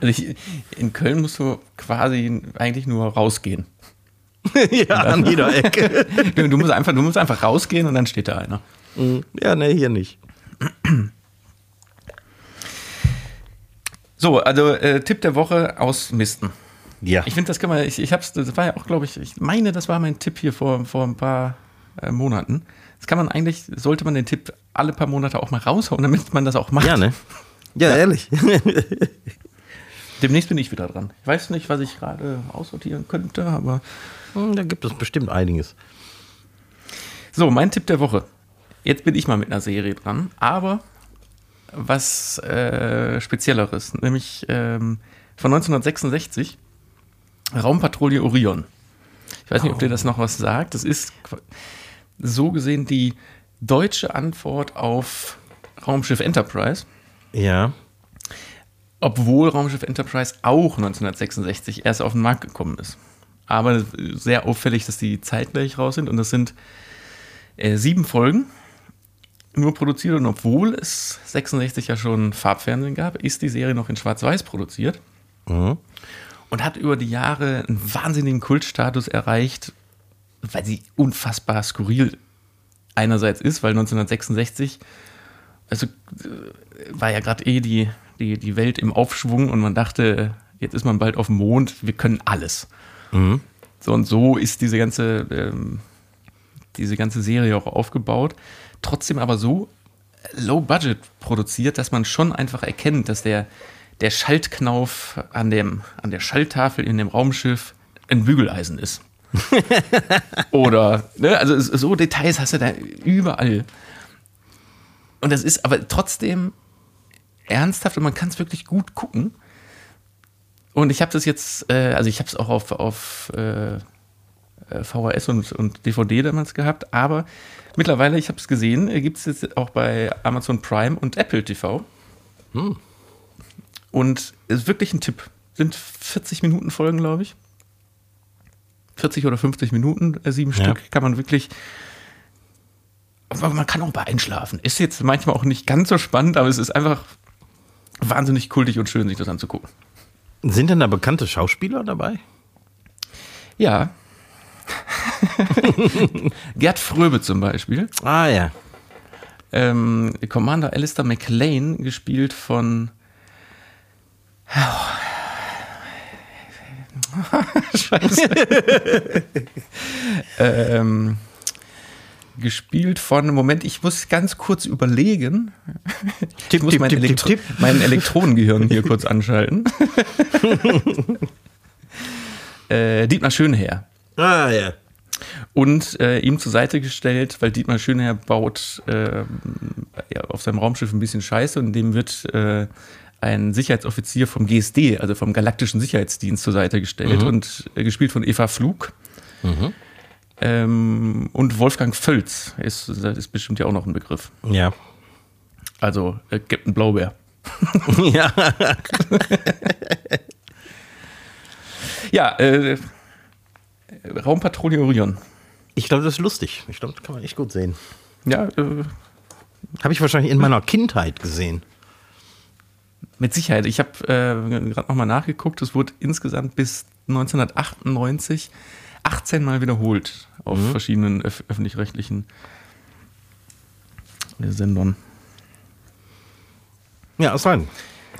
Also ich, in Köln musst du quasi eigentlich nur rausgehen. ja, an jeder Ecke. du, musst einfach, du musst einfach rausgehen und dann steht da einer. Mhm. Ja, ne, hier nicht. So, also äh, Tipp der Woche ausmisten. Ja. Ich finde, das kann man, ich, ich hab's, das war ja auch, glaube ich, ich meine, das war mein Tipp hier vor, vor ein paar äh, Monaten. Das kann man eigentlich, sollte man den Tipp alle paar Monate auch mal raushauen, damit man das auch macht. Ja, ne? Ja, ja. ehrlich. Demnächst bin ich wieder dran. Ich weiß nicht, was ich gerade aussortieren könnte, aber. Hm, da gibt es bestimmt einiges. So, mein Tipp der Woche. Jetzt bin ich mal mit einer Serie dran, aber was äh, Spezielleres, nämlich ähm, von 1966, Raumpatrouille Orion. Ich weiß nicht, ob dir das noch was sagt. Das ist so gesehen die deutsche Antwort auf Raumschiff Enterprise. Ja. Obwohl Raumschiff Enterprise auch 1966 erst auf den Markt gekommen ist. Aber sehr auffällig, dass die zeitgleich raus sind. Und das sind äh, sieben Folgen nur produziert. Und obwohl es 66 ja schon Farbfernsehen gab, ist die Serie noch in Schwarz-Weiß produziert. Mhm. Und hat über die Jahre einen wahnsinnigen Kultstatus erreicht, weil sie unfassbar skurril einerseits ist, weil 1966, also äh, war ja gerade eh die, die, die Welt im Aufschwung und man dachte, jetzt ist man bald auf dem Mond, wir können alles. Mhm. So und so ist diese ganze, ähm, diese ganze Serie auch aufgebaut. Trotzdem aber so low budget produziert, dass man schon einfach erkennt, dass der, der Schaltknauf an, dem, an der Schalttafel in dem Raumschiff ein Bügeleisen ist. Oder, ne, also so Details hast du da überall. Und das ist aber trotzdem ernsthaft und man kann es wirklich gut gucken. Und ich habe das jetzt, äh, also ich habe es auch auf, auf äh, äh VHS und, und DVD damals gehabt, aber mittlerweile, ich habe es gesehen, äh, gibt es jetzt auch bei Amazon Prime und Apple TV. Hm. Und ist wirklich ein Tipp. Sind 40 Minuten Folgen, glaube ich. 40 oder 50 Minuten, äh, sieben ja. Stück, kann man wirklich. Aber man kann auch bei einschlafen. Ist jetzt manchmal auch nicht ganz so spannend, aber es ist einfach wahnsinnig kultig und schön, sich das anzugucken. Sind denn da bekannte Schauspieler dabei? Ja. Gerd Fröbe zum Beispiel. Ah ja. Ähm, Commander Alistair McLean, gespielt von. Scheiße. ähm, gespielt von, Moment, ich muss ganz kurz überlegen. Ich tipp, muss tipp, mein, tipp, Elektro mein Elektronengehirn hier kurz anschalten. äh, Dietmar Schönherr. Ah, ja. Und äh, ihm zur Seite gestellt, weil Dietmar Schönherr baut äh, ja, auf seinem Raumschiff ein bisschen Scheiße und dem wird äh, ein Sicherheitsoffizier vom GSD, also vom Galaktischen Sicherheitsdienst, zur Seite gestellt mhm. und äh, gespielt von Eva Flug. Mhm. Ähm, und Wolfgang Völz ist, ist bestimmt ja auch noch ein Begriff. Ja. Also äh, Captain Blaubeer. ja. ja, äh, Raumpatrouille Orion. Ich glaube, das ist lustig. Ich glaube, das kann man echt gut sehen. Ja, äh, habe ich wahrscheinlich in meiner Kindheit gesehen. Mit Sicherheit. Ich habe äh, gerade nochmal nachgeguckt. Es wurde insgesamt bis 1998 18 Mal wiederholt auf mhm. verschiedenen öf öffentlich-rechtlichen Sendern. Ja, ist rein.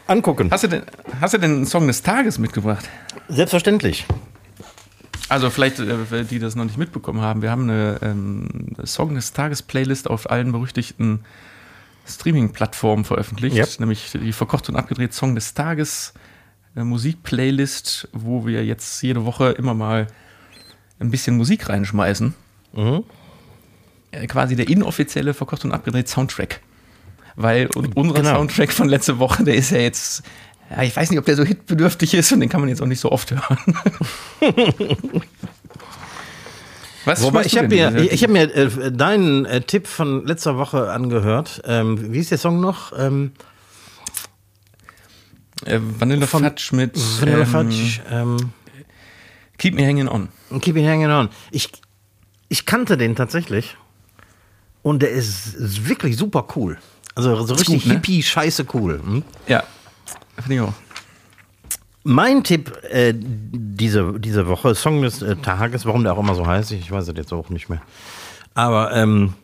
Angucken. Hast du, denn, hast du denn einen Song des Tages mitgebracht? Selbstverständlich. Also vielleicht, äh, die das noch nicht mitbekommen haben, wir haben eine ähm, Song des Tages Playlist auf allen berüchtigten Streaming-Plattformen veröffentlicht, yep. nämlich die verkocht und abgedreht Song des Tages äh, Musik-Playlist, wo wir jetzt jede Woche immer mal ein bisschen Musik reinschmeißen. Mhm. Äh, quasi der inoffizielle verkocht und abgedreht Soundtrack. Weil unser genau. Soundtrack von letzte Woche, der ist ja jetzt ja, ich weiß nicht, ob der so hitbedürftig ist und den kann man jetzt auch nicht so oft hören. Was Wobei, ich habe mir, ich, ich hab mir äh, deinen äh, Tipp von letzter Woche angehört. Ähm, wie ist der Song noch? Ähm, äh, Vanilla Fudge mit Vanilla ähm, Fudge. Ähm, Keep Me Hanging On. Keep Me Hanging On. Ich, ich kannte den tatsächlich. Und der ist, ist wirklich super cool. Also so richtig gut, ne? hippie-scheiße cool. Hm? Ja, Finde ich auch. Mein Tipp äh, diese, diese Woche, Song des äh, Tages, warum der auch immer so heißt, ich weiß es jetzt auch nicht mehr. Aber ähm,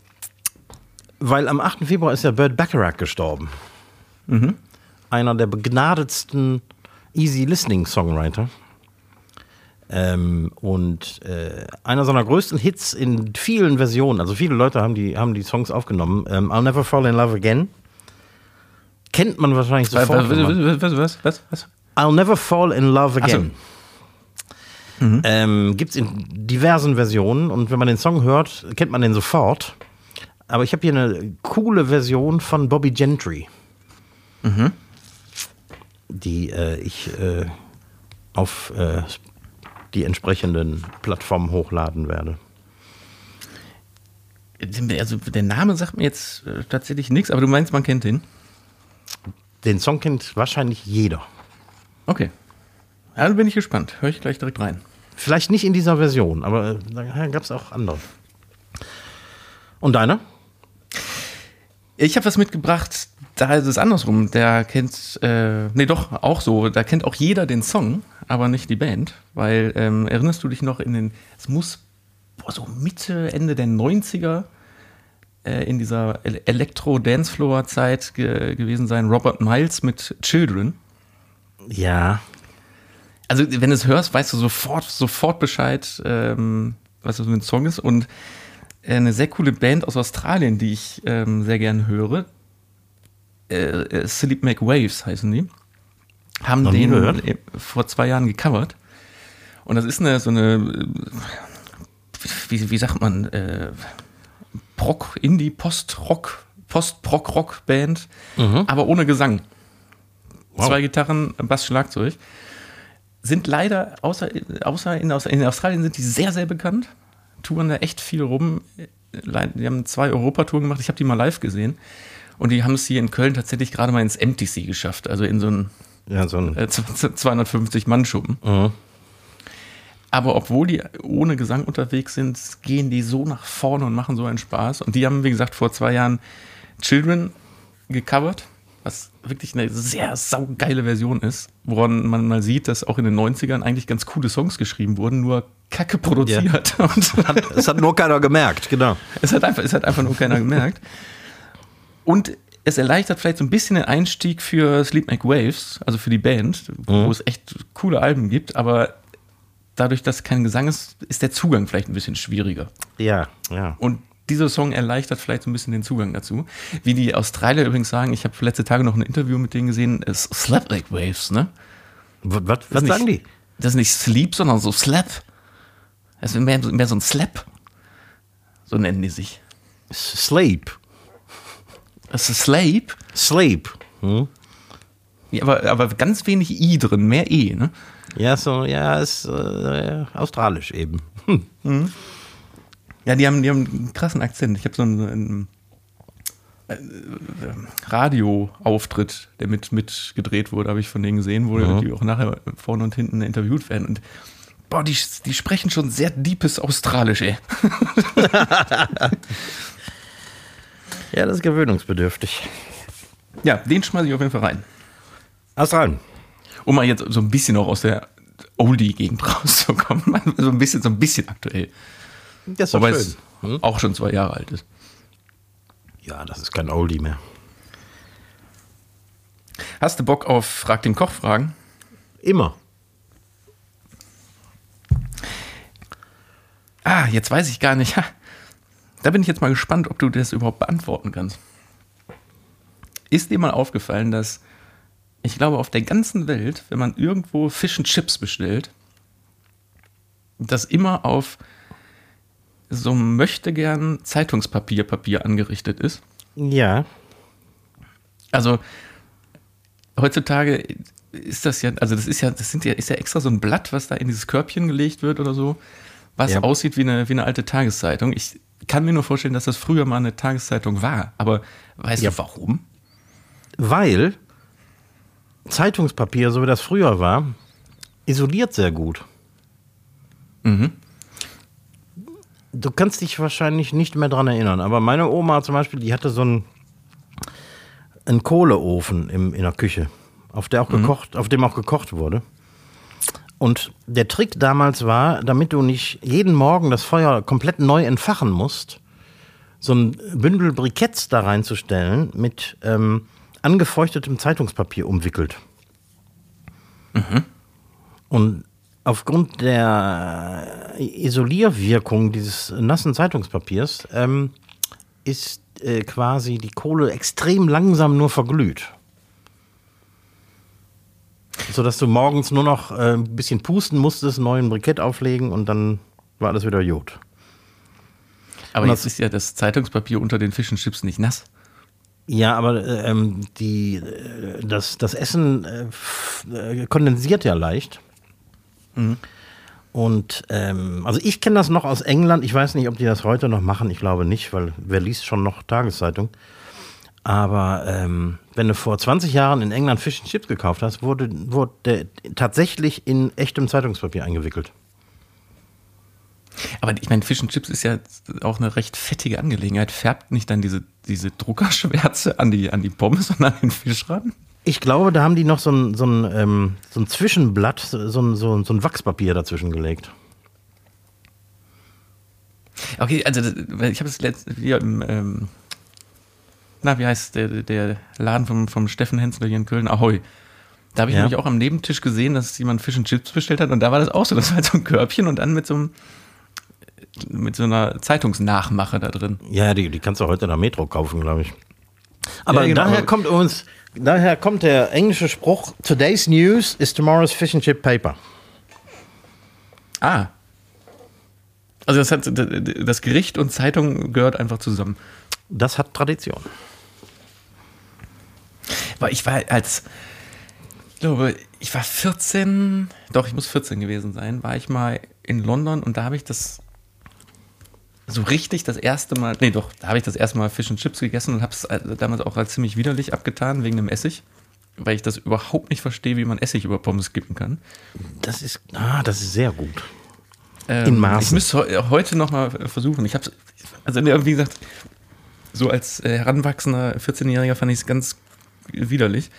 weil am 8. Februar ist ja Burt Bacharach gestorben. Mhm. Einer der begnadetsten Easy Listening Songwriter. Ähm, und äh, einer seiner größten Hits in vielen Versionen, also viele Leute haben die, haben die Songs aufgenommen. Ähm, I'll Never Fall in Love Again kennt man wahrscheinlich sofort. Was, was, was, was, was? I'll Never Fall in Love Again. So. Mhm. Ähm, Gibt es in diversen Versionen und wenn man den Song hört, kennt man den sofort. Aber ich habe hier eine coole Version von Bobby Gentry, mhm. die äh, ich äh, auf äh, die entsprechenden Plattformen hochladen werde. Also der Name sagt mir jetzt äh, tatsächlich nichts, aber du meinst, man kennt den? Den Song kennt wahrscheinlich jeder. Okay. Ja, dann bin ich gespannt. Höre ich gleich direkt rein. Vielleicht nicht in dieser Version, aber äh, da gab es auch andere. Und deine? Ich habe was mitgebracht, da ist es andersrum. Der kennt, äh, nee, doch, auch so. Da kennt auch jeder den Song, aber nicht die Band. Weil, ähm, erinnerst du dich noch in den, es muss boah, so Mitte, Ende der 90er äh, in dieser Elektro-Dancefloor-Zeit ge gewesen sein, Robert Miles mit Children. Ja. Also, wenn du es hörst, weißt du sofort, sofort Bescheid, ähm, was das für ein Song ist. Und äh, eine sehr coole Band aus Australien, die ich ähm, sehr gerne höre, äh, äh Sleep Make Waves heißen die, haben den äh, vor zwei Jahren gecovert. Und das ist eine so eine, wie, wie sagt man, äh, Prog, Indie, Post-Rock, Post-Prog-Rock-Band, mhm. aber ohne Gesang. Wow. Zwei Gitarren, Bass, Schlagzeug. Sind leider, außer, außer in, in Australien sind die sehr, sehr bekannt. Touren da echt viel rum. Die haben zwei Europatouren gemacht. Ich habe die mal live gesehen. Und die haben es hier in Köln tatsächlich gerade mal ins MTC geschafft. Also in so einen, ja, so ein äh, 250-Mann-Schuppen. Mhm. Aber obwohl die ohne Gesang unterwegs sind, gehen die so nach vorne und machen so einen Spaß. Und die haben, wie gesagt, vor zwei Jahren Children gecovert, was wirklich eine sehr saugeile Version ist, woran man mal sieht, dass auch in den 90ern eigentlich ganz coole Songs geschrieben wurden, nur Kacke produziert. Ja. hat, es hat nur keiner gemerkt, genau. Es hat einfach, es hat einfach nur keiner gemerkt. Und es erleichtert vielleicht so ein bisschen den Einstieg für Sleep Make Waves, also für die Band, wo mhm. es echt coole Alben gibt, aber dadurch, dass kein Gesang ist, ist der Zugang vielleicht ein bisschen schwieriger. Ja, ja. Und dieser Song erleichtert vielleicht so ein bisschen den Zugang dazu. Wie die Australier übrigens sagen, ich habe letzte Tage noch ein Interview mit denen gesehen, ist Slap Like Waves, ne? Was, was, was sagen die? Das ist nicht Sleep, sondern so Slap. Das ist mehr, mehr so ein Slap. So nennen die sich. Sleep. Das ist Sleep? Sleep. Hm? Ja, aber, aber ganz wenig I drin, mehr E, ne? Ja, so, ja, ist äh, australisch eben. Hm. Mhm. Ja, die haben, die haben einen krassen Akzent. Ich habe so einen, einen äh, Radioauftritt, der mit, mit gedreht wurde, habe ich von denen gesehen, wo mhm. die auch nachher vorne und hinten interviewt werden. Und boah, die, die sprechen schon sehr deepes Australisch, ey. ja, das ist gewöhnungsbedürftig. Ja, den schmeiße ich auf jeden Fall rein. Australien um mal jetzt so ein bisschen auch aus der Oldie-Gegend rauszukommen. so ein bisschen, so ein bisschen aktuell. Das ist Wobei schön. es hm? auch schon zwei Jahre alt ist. Ja, das ist kein Oldie mehr. Hast du Bock auf Frag den Koch fragen? Immer. ah, jetzt weiß ich gar nicht. Da bin ich jetzt mal gespannt, ob du das überhaupt beantworten kannst. Ist dir mal aufgefallen, dass ich glaube, auf der ganzen Welt, wenn man irgendwo Fish and Chips bestellt, das immer auf so möchte gern Zeitungspapier Papier angerichtet ist? Ja. Also heutzutage ist das ja, also das ist ja, das sind ja, ist ja extra so ein Blatt, was da in dieses Körbchen gelegt wird oder so, was ja. aussieht wie eine, wie eine alte Tageszeitung. Ich kann mir nur vorstellen, dass das früher mal eine Tageszeitung war. Aber weißt ja. du warum? Weil Zeitungspapier, so wie das früher war, isoliert sehr gut. Mhm. Du kannst dich wahrscheinlich nicht mehr dran erinnern, aber meine Oma zum Beispiel, die hatte so einen, einen Kohleofen im, in der Küche, auf, der auch mhm. gekocht, auf dem auch gekocht wurde. Und der Trick damals war, damit du nicht jeden Morgen das Feuer komplett neu entfachen musst, so ein Bündel Briketts da reinzustellen mit ähm, angefeuchtetem Zeitungspapier umwickelt. Mhm. Und aufgrund der Isolierwirkung dieses nassen Zeitungspapiers ähm, ist äh, quasi die Kohle extrem langsam nur verglüht. Sodass du morgens nur noch äh, ein bisschen pusten musstest, neuen Brikett auflegen und dann war alles wieder Jod. Aber jetzt ist ja das Zeitungspapier unter den Fischenchips nicht nass. Ja, aber ähm, die, äh, das, das Essen äh, äh, kondensiert ja leicht. Mhm. Und ähm, also ich kenne das noch aus England. Ich weiß nicht, ob die das heute noch machen. Ich glaube nicht, weil wer liest schon noch Tageszeitung. Aber ähm, wenn du vor 20 Jahren in England Fish and Chips gekauft hast, wurde, wurde der tatsächlich in echtem Zeitungspapier eingewickelt. Aber ich meine, Fish and Chips ist ja auch eine recht fettige Angelegenheit. Färbt nicht dann diese, diese Druckerschwärze an die, an die Pommes und an den Fisch ran? Ich glaube, da haben die noch so ein, so ein, ähm, so ein Zwischenblatt, so ein, so, so ein Wachspapier dazwischen gelegt. Okay, also ich habe es letztens hier im, ähm, na, wie heißt der, der Laden vom, vom Steffen Hensler hier in Köln, Ahoi. Da habe ich ja. nämlich auch am Nebentisch gesehen, dass jemand Fish and Chips bestellt hat und da war das auch so. Das war halt so ein Körbchen und dann mit so einem mit so einer Zeitungsnachmache da drin. Ja, die, die kannst du heute in der Metro kaufen, glaube ich. Aber ja, genau. daher kommt uns, daher kommt der englische Spruch: Today's news is tomorrow's fish and chip paper. Ah. Also das, hat, das Gericht und Zeitung gehört einfach zusammen. Das hat Tradition. Weil ich war als, ich glaube, ich war 14, doch, ich muss 14 gewesen sein, war ich mal in London und da habe ich das so richtig das erste Mal, nee doch, da habe ich das erste Mal Fish and Chips gegessen und habe es damals auch als ziemlich widerlich abgetan wegen dem Essig, weil ich das überhaupt nicht verstehe, wie man Essig über Pommes kippen kann. Das ist, ah, das ist sehr gut. Ähm, In Maßen. Ich müsste heute noch mal versuchen. Ich habe also wie gesagt, so als äh, heranwachsender 14-Jähriger fand ich es ganz widerlich.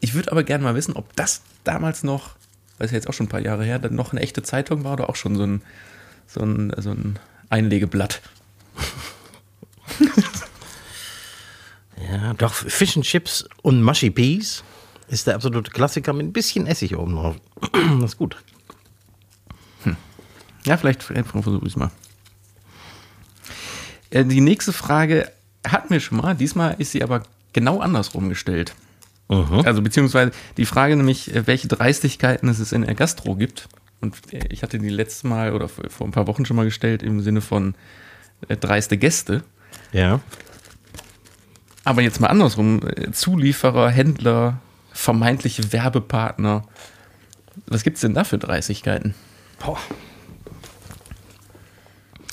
Ich würde aber gerne mal wissen, ob das damals noch, weil es ja jetzt auch schon ein paar Jahre her, dann noch eine echte Zeitung war oder auch schon so ein, so ein, so ein Einlegeblatt. ja, doch, Fish and Chips und Mushy Peas ist der absolute Klassiker mit ein bisschen Essig oben drauf. das ist gut. Hm. Ja, vielleicht, versuche ich es mal. Äh, die nächste Frage hatten wir schon mal. Diesmal ist sie aber genau andersrum gestellt. Mhm. Also beziehungsweise die Frage nämlich, äh, welche Dreistigkeiten es in der Gastro gibt. Und ich hatte die letzte Mal oder vor ein paar Wochen schon mal gestellt im Sinne von äh, dreiste Gäste. Ja. Aber jetzt mal andersrum: äh, Zulieferer, Händler, vermeintliche Werbepartner. Was gibt es denn da für Dreistigkeiten? Boah.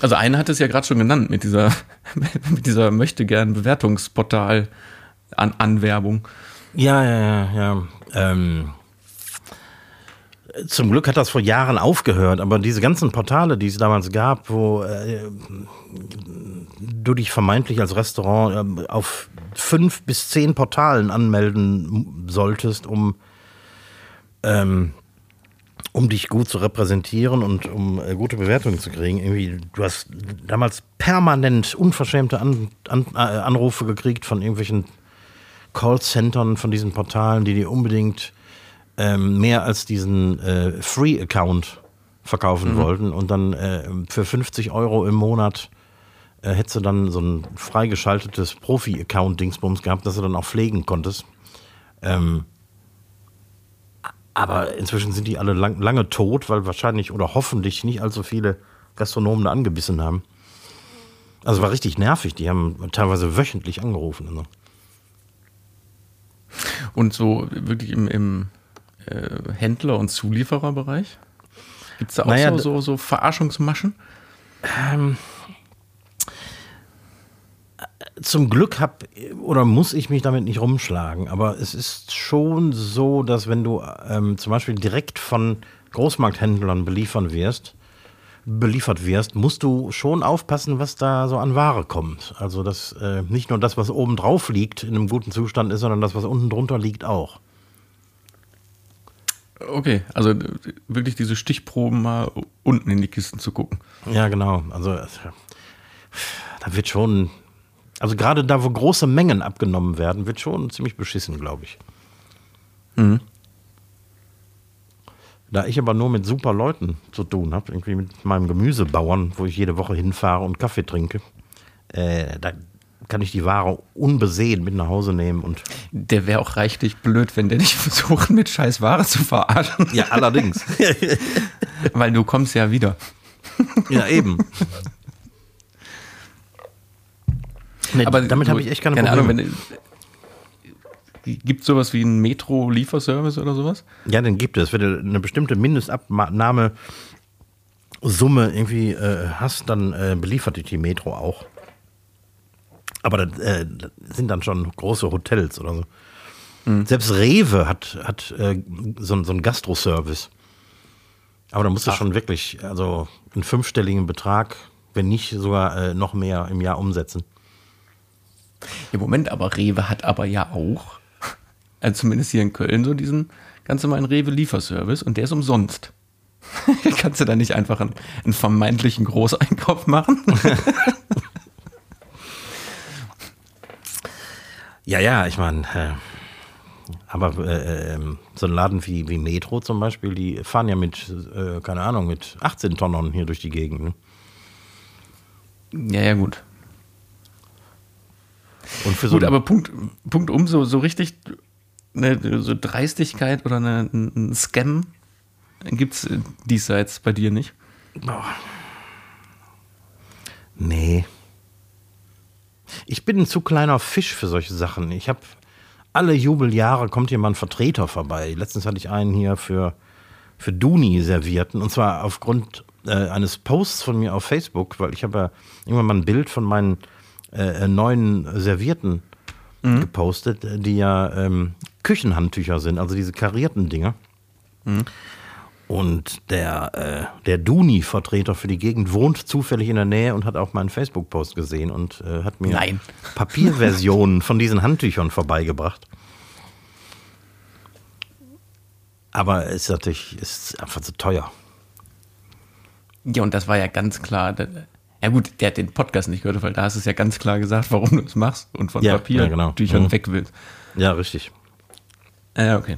Also eine hat es ja gerade schon genannt mit dieser, mit dieser möchte gern Bewertungsportal-Anwerbung. Ja, ja, ja, ja. Ähm, zum Glück hat das vor Jahren aufgehört, aber diese ganzen Portale, die es damals gab, wo äh, du dich vermeintlich als Restaurant äh, auf fünf bis zehn Portalen anmelden solltest, um, ähm, um dich gut zu repräsentieren und um äh, gute Bewertungen zu kriegen. Irgendwie, du hast damals permanent unverschämte an, an, äh, Anrufe gekriegt von irgendwelchen Callcentern von diesen Portalen, die dir unbedingt ähm, mehr als diesen äh, Free-Account verkaufen mhm. wollten und dann äh, für 50 Euro im Monat äh, hättest du dann so ein freigeschaltetes Profi-Account-Dingsbums gehabt, das du dann auch pflegen konntest. Ähm, aber inzwischen sind die alle lang, lange tot, weil wahrscheinlich oder hoffentlich nicht allzu viele Gastronomen da angebissen haben. Also war richtig nervig. Die haben teilweise wöchentlich angerufen. Und so wirklich im, im äh, Händler- und Zuliefererbereich? Gibt es da auch naja, so, so, so Verarschungsmaschen? Ähm, zum Glück hab oder muss ich mich damit nicht rumschlagen, aber es ist schon so, dass wenn du ähm, zum Beispiel direkt von Großmarkthändlern beliefern wirst, beliefert wirst, musst du schon aufpassen, was da so an Ware kommt. Also dass äh, nicht nur das, was oben drauf liegt, in einem guten Zustand ist, sondern das, was unten drunter liegt, auch. Okay, also wirklich diese Stichproben mal unten in die Kisten zu gucken. Ja, genau. Also da wird schon also gerade da, wo große Mengen abgenommen werden, wird schon ziemlich beschissen, glaube ich. Mhm. Da ich aber nur mit super Leuten zu tun habe, irgendwie mit meinem Gemüsebauern, wo ich jede Woche hinfahre und Kaffee trinke, äh, da kann ich die Ware unbesehen mit nach Hause nehmen und. Der wäre auch reichlich blöd, wenn der nicht versucht, mit scheiß Ware zu verarschen. Ja, allerdings. Weil du kommst ja wieder. Ja, eben. Nee, aber damit habe ich echt keine, keine Probleme. Ahnung, Gibt es sowas wie einen Metro-Lieferservice oder sowas? Ja, den gibt es. Wenn du eine bestimmte Mindestabnahmesumme irgendwie äh, hast, dann äh, beliefert dich die Metro auch. Aber das, äh, das sind dann schon große Hotels oder so. Mhm. Selbst Rewe hat, hat äh, so, so einen Gastro-Service. Aber da musst du Ach. schon wirklich, also einen fünfstelligen Betrag, wenn nicht sogar äh, noch mehr im Jahr umsetzen. Im Moment aber Rewe hat aber ja auch, also zumindest hier in Köln, so diesen ganz normalen Rewe-Lieferservice und der ist umsonst. Kannst du da nicht einfach einen, einen vermeintlichen Großeinkauf machen? ja, ja, ich meine, äh, aber äh, äh, so ein Laden wie, wie Metro zum Beispiel, die fahren ja mit, äh, keine Ahnung, mit 18 Tonnen hier durch die Gegend. Ne? Ja, ja, gut. Und für so Gut, aber Punkt, Punkt um, so, so richtig eine so Dreistigkeit oder eine, ein Scam gibt es diesseits bei dir nicht? Boah. Nee. Ich bin ein zu kleiner Fisch für solche Sachen. Ich habe alle Jubeljahre kommt hier mal ein Vertreter vorbei. Letztens hatte ich einen hier für, für Duni servierten und zwar aufgrund äh, eines Posts von mir auf Facebook, weil ich habe ja irgendwann mal ein Bild von meinen äh, neuen Servierten mhm. gepostet, die ja ähm, Küchenhandtücher sind, also diese karierten Dinger. Mhm. Und der, äh, der Duni-Vertreter für die Gegend wohnt zufällig in der Nähe und hat auch meinen Facebook-Post gesehen und äh, hat mir Nein. Papierversionen von diesen Handtüchern vorbeigebracht. Aber es ist natürlich ist einfach zu teuer. Ja, und das war ja ganz klar. Ja gut, der hat den Podcast nicht gehört, weil da hast du es ja ganz klar gesagt, warum du es machst und von ja, Papiertüchern ja, genau. mhm. weg willst. Ja, richtig. Ja, okay.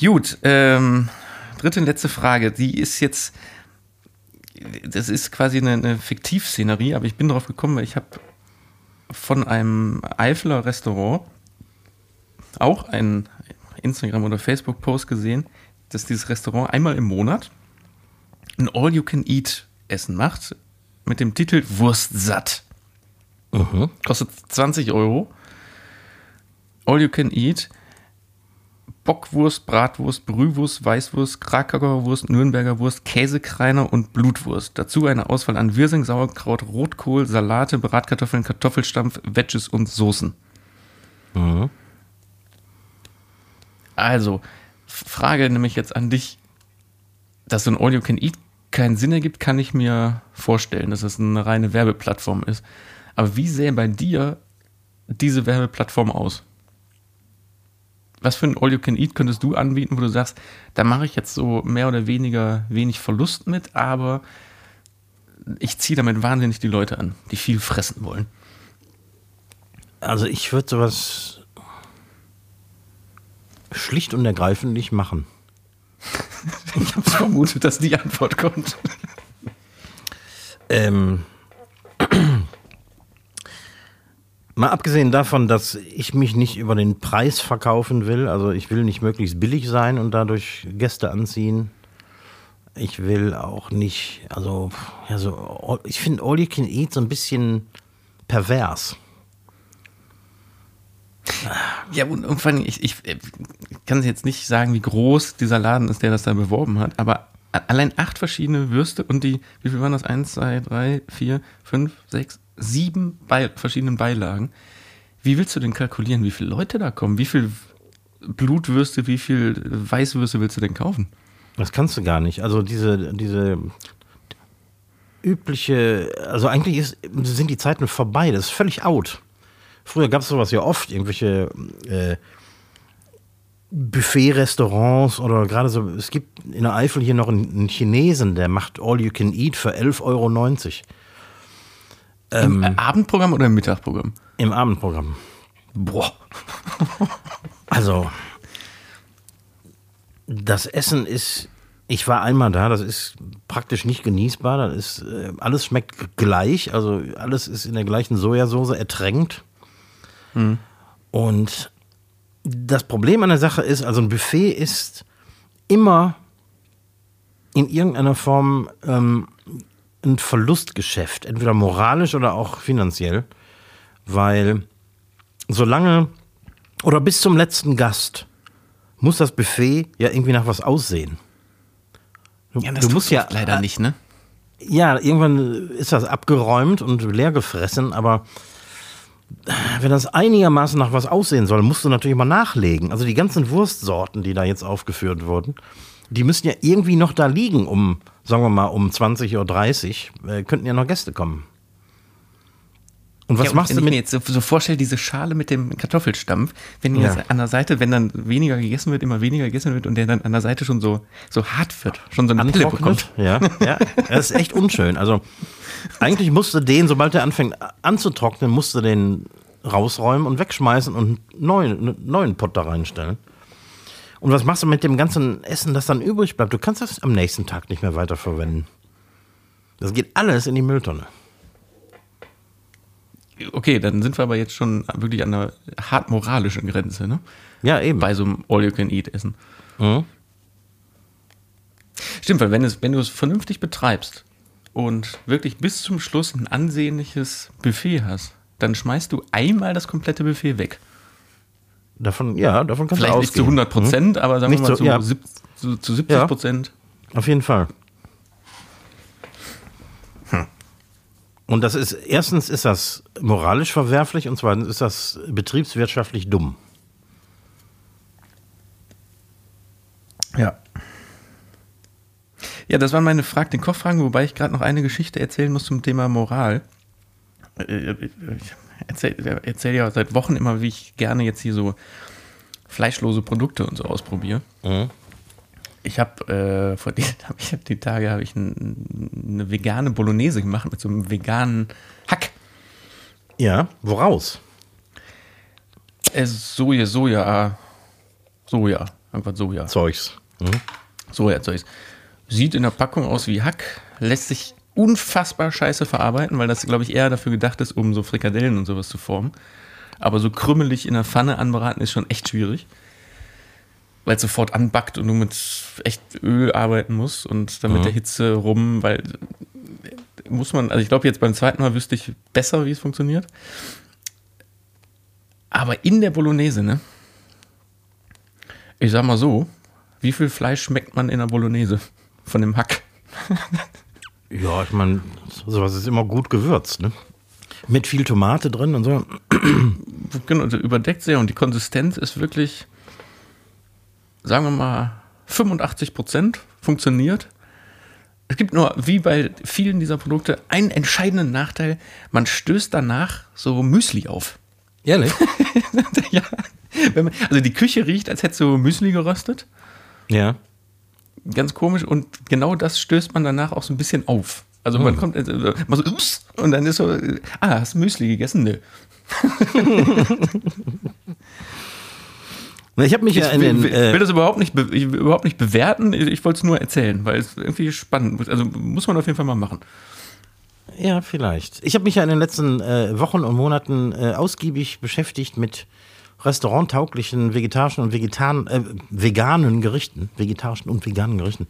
Gut, ähm, dritte und letzte Frage. Die ist jetzt, das ist quasi eine, eine Fiktivszenerie, aber ich bin darauf gekommen, weil ich habe von einem Eifler Restaurant auch einen Instagram- oder Facebook-Post gesehen, dass dieses Restaurant einmal im Monat ein All-You-Can-Eat Essen macht, mit dem Titel Wurst satt. Mhm. Kostet 20 Euro. All you can eat. Bockwurst, Bratwurst, Brühwurst, Weißwurst, Krakauer Wurst, Nürnberger Wurst, Käsekreiner und Blutwurst. Dazu eine Auswahl an Wirsing, Sauerkraut, Rotkohl, Salate, Bratkartoffeln, Kartoffelstampf, Wedges und Soßen. Mhm. Also, Frage nämlich jetzt an dich, dass so ein All You Can Eat keinen Sinn ergibt, kann ich mir vorstellen, dass es eine reine Werbeplattform ist. Aber wie sähe bei dir diese Werbeplattform aus? Was für ein All You Can Eat könntest du anbieten, wo du sagst, da mache ich jetzt so mehr oder weniger wenig Verlust mit, aber ich ziehe damit wahnsinnig die Leute an, die viel fressen wollen? Also ich würde sowas schlicht und ergreifend nicht machen. Ich habe vermutet, dass die Antwort kommt. Ähm, mal abgesehen davon, dass ich mich nicht über den Preis verkaufen will, also ich will nicht möglichst billig sein und dadurch Gäste anziehen. Ich will auch nicht, also, ja, ich finde All You Can Eat so ein bisschen pervers. Ja, und, und vor allem, ich, ich, ich kann jetzt nicht sagen, wie groß dieser Laden ist, der das da beworben hat, aber allein acht verschiedene Würste und die, wie viel waren das? Eins, zwei, drei, vier, fünf, sechs, sieben Be verschiedenen Beilagen. Wie willst du denn kalkulieren, wie viele Leute da kommen? Wie viel Blutwürste, wie viel Weißwürste willst du denn kaufen? Das kannst du gar nicht. Also diese, diese übliche, also eigentlich ist, sind die Zeiten vorbei, das ist völlig out. Früher gab es sowas ja oft, irgendwelche äh, Buffet-Restaurants oder gerade so, es gibt in der Eifel hier noch einen, einen Chinesen, der macht All You Can Eat für 11,90 Euro. Ähm, Im Abendprogramm oder im Mittagprogramm? Im Abendprogramm. Boah. also, das Essen ist, ich war einmal da, das ist praktisch nicht genießbar. Das ist, äh, alles schmeckt gleich, also alles ist in der gleichen Sojasauce ertränkt. Mhm. Und das Problem an der Sache ist, also ein Buffet ist immer in irgendeiner Form ähm, ein Verlustgeschäft, entweder moralisch oder auch finanziell, weil solange oder bis zum letzten Gast muss das Buffet ja irgendwie nach was aussehen. Du, ja, das du musst ja leider äh, nicht, ne? Ja, irgendwann ist das abgeräumt und leer gefressen, aber wenn das einigermaßen nach was aussehen soll, musst du natürlich mal nachlegen. Also die ganzen Wurstsorten, die da jetzt aufgeführt wurden, die müssen ja irgendwie noch da liegen, um, sagen wir mal, um 20.30 Uhr, äh, könnten ja noch Gäste kommen. Und was ja, machst du mit? Wenn ich mir jetzt so, so vorstelle, diese Schale mit dem Kartoffelstampf, wenn ja. an der Seite, wenn dann weniger gegessen wird, immer weniger gegessen wird und der dann an der Seite schon so, so hart wird, schon so eine Pille bekommt. Ja, ja, das ist echt unschön. Also eigentlich musste den, sobald er anfängt anzutrocknen, musste den rausräumen und wegschmeißen und einen neuen, einen neuen Pott da reinstellen. Und was machst du mit dem ganzen Essen, das dann übrig bleibt? Du kannst das am nächsten Tag nicht mehr weiterverwenden. Das geht alles in die Mülltonne. Okay, dann sind wir aber jetzt schon wirklich an einer hart moralischen Grenze, ne? Ja, eben. Bei so einem All-You-Can-Eat-Essen. Mhm. Stimmt, weil wenn, es, wenn du es vernünftig betreibst und wirklich bis zum Schluss ein ansehnliches Buffet hast, dann schmeißt du einmal das komplette Buffet weg. Davon, ja, davon kannst Vielleicht du nicht zu 100 Prozent, hm? aber sagen nicht wir mal so, ja. zu, zu 70 Prozent. Ja, auf jeden Fall. Und das ist, erstens ist das moralisch verwerflich und zweitens ist das betriebswirtschaftlich dumm. Ja. Ja, das waren meine Frag den Kochfragen, wobei ich gerade noch eine Geschichte erzählen muss zum Thema Moral. Äh, ich erzähle erzähl ja seit Wochen immer, wie ich gerne jetzt hier so fleischlose Produkte und so ausprobiere. Mhm. Ich habe äh, vor die, hab ich die Tage habe ich ein, eine vegane Bolognese gemacht mit so einem veganen Hack. Ja, woraus? Äh, Soja, Soja, Soja, irgendwas Soja. Zeugs. Mhm. Soja, Zeugs. Sieht in der Packung aus wie Hack, lässt sich unfassbar scheiße verarbeiten, weil das, glaube ich, eher dafür gedacht ist, um so Frikadellen und sowas zu formen. Aber so krümmelig in der Pfanne anbraten ist schon echt schwierig weil es sofort anbackt und du mit echt Öl arbeiten musst und dann mit mhm. der Hitze rum, weil muss man, also ich glaube jetzt beim zweiten Mal wüsste ich besser, wie es funktioniert. Aber in der Bolognese, ne? Ich sag mal so, wie viel Fleisch schmeckt man in der Bolognese von dem Hack? ja, ich meine, sowas ist immer gut gewürzt, ne? Mit viel Tomate drin und so. Genau, also überdeckt sehr und die Konsistenz ist wirklich sagen wir mal, 85 Prozent funktioniert. Es gibt nur, wie bei vielen dieser Produkte, einen entscheidenden Nachteil. Man stößt danach so Müsli auf. Ehrlich? ja. Man, also die Küche riecht, als hätte so Müsli geröstet. Ja. Ganz komisch. Und genau das stößt man danach auch so ein bisschen auf. Also man hm. kommt also, man so, ups, und dann ist so, ah, hast Müsli gegessen? Nö. Ich habe mich ich ja in will, den, äh, will das überhaupt nicht, ich will überhaupt nicht bewerten. Ich, ich wollte es nur erzählen, weil es irgendwie spannend ist. Also muss man auf jeden Fall mal machen. Ja, vielleicht. Ich habe mich ja in den letzten äh, Wochen und Monaten äh, ausgiebig beschäftigt mit restauranttauglichen vegetarischen und vegetan, äh, veganen Gerichten, vegetarischen und veganen Gerichten.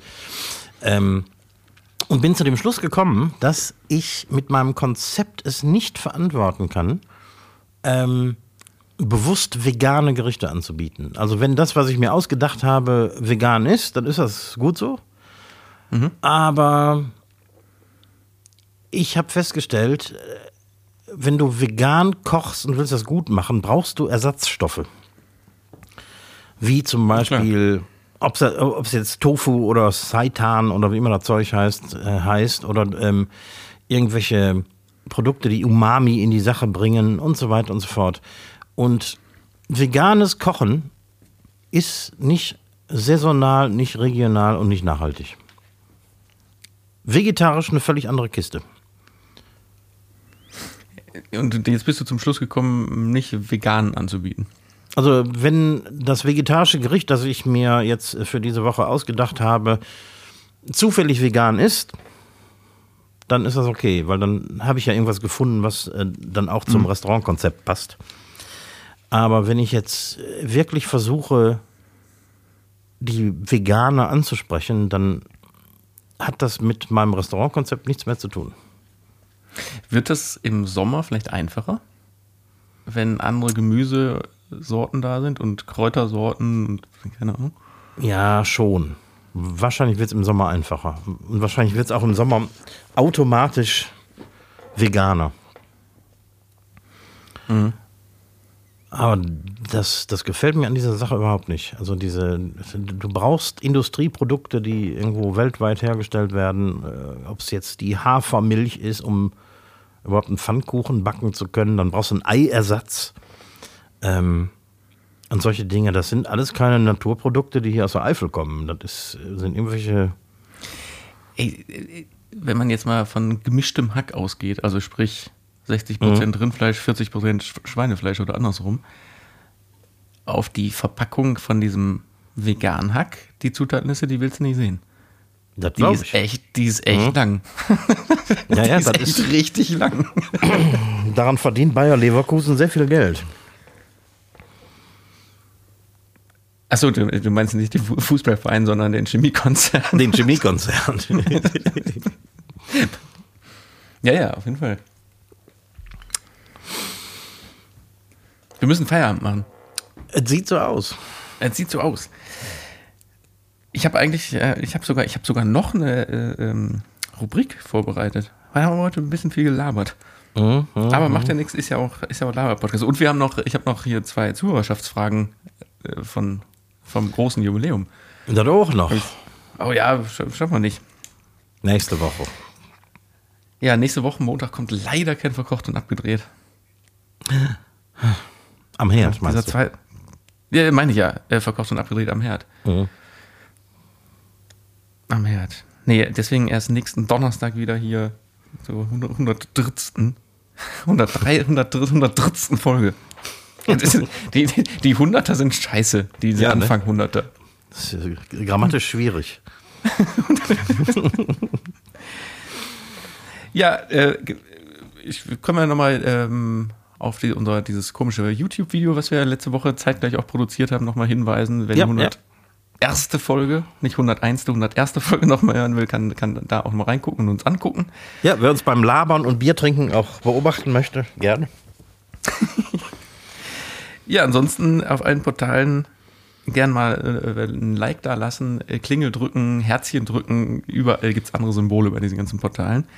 Ähm, und bin zu dem Schluss gekommen, dass ich mit meinem Konzept es nicht verantworten kann, ähm, bewusst vegane Gerichte anzubieten. Also wenn das, was ich mir ausgedacht habe, vegan ist, dann ist das gut so. Aber ich habe festgestellt, äh, wenn du vegan kochst und willst das gut machen, brauchst du Ersatzstoffe. Wie zum Beispiel, ob es jetzt Tofu oder Seitan oder wie immer das Zeug heißt, äh, heißt oder ähm, irgendwelche Produkte, die Umami in die Sache bringen und so weiter und so fort. Und veganes Kochen ist nicht saisonal, nicht regional und nicht nachhaltig. Vegetarisch eine völlig andere Kiste. Und jetzt bist du zum Schluss gekommen, nicht vegan anzubieten. Also wenn das vegetarische Gericht, das ich mir jetzt für diese Woche ausgedacht habe, zufällig vegan ist, dann ist das okay, weil dann habe ich ja irgendwas gefunden, was äh, dann auch zum Restaurantkonzept passt. Aber wenn ich jetzt wirklich versuche, die Veganer anzusprechen, dann hat das mit meinem Restaurantkonzept nichts mehr zu tun. Wird das im Sommer vielleicht einfacher, wenn andere Gemüsesorten da sind und Kräutersorten und keine Ahnung? Ja, schon. Wahrscheinlich wird es im Sommer einfacher. Und wahrscheinlich wird es auch im Sommer automatisch veganer. Aber das, das gefällt mir an dieser Sache überhaupt nicht. Also diese, du brauchst Industrieprodukte, die irgendwo weltweit hergestellt werden, äh, ob es jetzt die Hafermilch ist, um überhaupt einen Pfannkuchen backen zu können, dann brauchst du einen Eiersatz. Ähm, und solche Dinge, das sind alles keine Naturprodukte, die hier aus der Eifel kommen. Das ist, sind irgendwelche. Ey, äh, wenn man jetzt mal von gemischtem Hack ausgeht, also sprich 60% Rindfleisch, 40% Sch- Schweinefleisch oder andersrum, auf die Verpackung von diesem veganen Hack, die Zutatenliste, die willst du nicht sehen. Das Die ist ich. echt, die ist echt Mhm. lang. Ja, ja, die ist das echt ist, richtig lang. daran verdient Bayer Leverkusen sehr viel Geld. Achso, du, du meinst nicht den Fu- Fußballverein, sondern den Chemiekonzern. Den Chemiekonzern. Ja, ja, auf jeden Fall. Wir müssen Feierabend machen. es sieht so aus. Es sieht so aus. Ich habe eigentlich, äh, ich habe sogar, ich habe sogar noch eine äh, ähm, Rubrik vorbereitet. Wir haben heute ein bisschen viel gelabert. Mhm, mhm. Aber macht ja nichts, ist ja auch, ist ja auch Laber-Podcast. Und wir haben noch, ich habe noch hier zwei Zuhörerschaftsfragen äh, von, vom großen Jubiläum. Das auch noch. Oh ja, sch- schaffen wir nicht. Nächste Woche. Ja, nächste Woche Montag kommt leider kein verkocht und abgedreht. Am Herd, Dieser meinst du? zwei, ja, meine ich ja, äh, verkocht und abgedreht am Herd. Mhm. Am Herd. Nee, deswegen erst nächsten Donnerstag wieder hier so 100, 103. 103, 100, 103. Folge. Ist- Die, die, die Hunderter sind scheiße, diese Ja, ne? Anfang Hunderter. Das ist grammatisch schwierig. Ja, äh, ich können wir nochmal ähm, auf die, unser, dieses komische YouTube-Video, was wir letzte Woche zeitgleich auch produziert haben, nochmal hinweisen. Wenn Ja, die 100 erste Folge, nicht 101., 101. Folge nochmal hören will, kann, kann da auch mal reingucken und uns angucken. Ja, wer uns beim Labern und Bier trinken auch beobachten möchte, gerne. Ja, ansonsten auf allen Portalen gern mal äh, ein Like da lassen, äh, Klingel drücken, Herzchen drücken, überall gibt es andere Symbole bei diesen ganzen Portalen.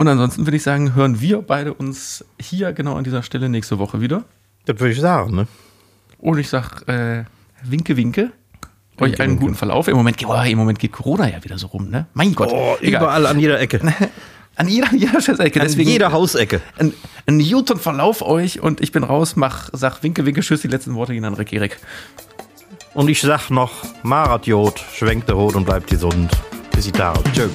Und ansonsten würde ich sagen, hören wir beide uns hier genau an dieser Stelle nächste Woche wieder. Das würde ich sagen, ne? Und ich sag, äh, winke, winke. Euch einen guten Verlauf. Im Moment, oh, Im Moment geht Corona ja wieder so rum, ne? Mein Gott. Oh, überall an jeder Ecke. An jeder, jeder Scheißecke. An Deswegen jeder Hausecke. ein, ein guten Verlauf euch und ich bin raus, mach, sag winke, winke, tschüss. Die letzten Worte gehen an Rick Erik. Und ich sag noch, Maratjod, schwenkt der Rot und bleibt gesund. Bis die. Tschö.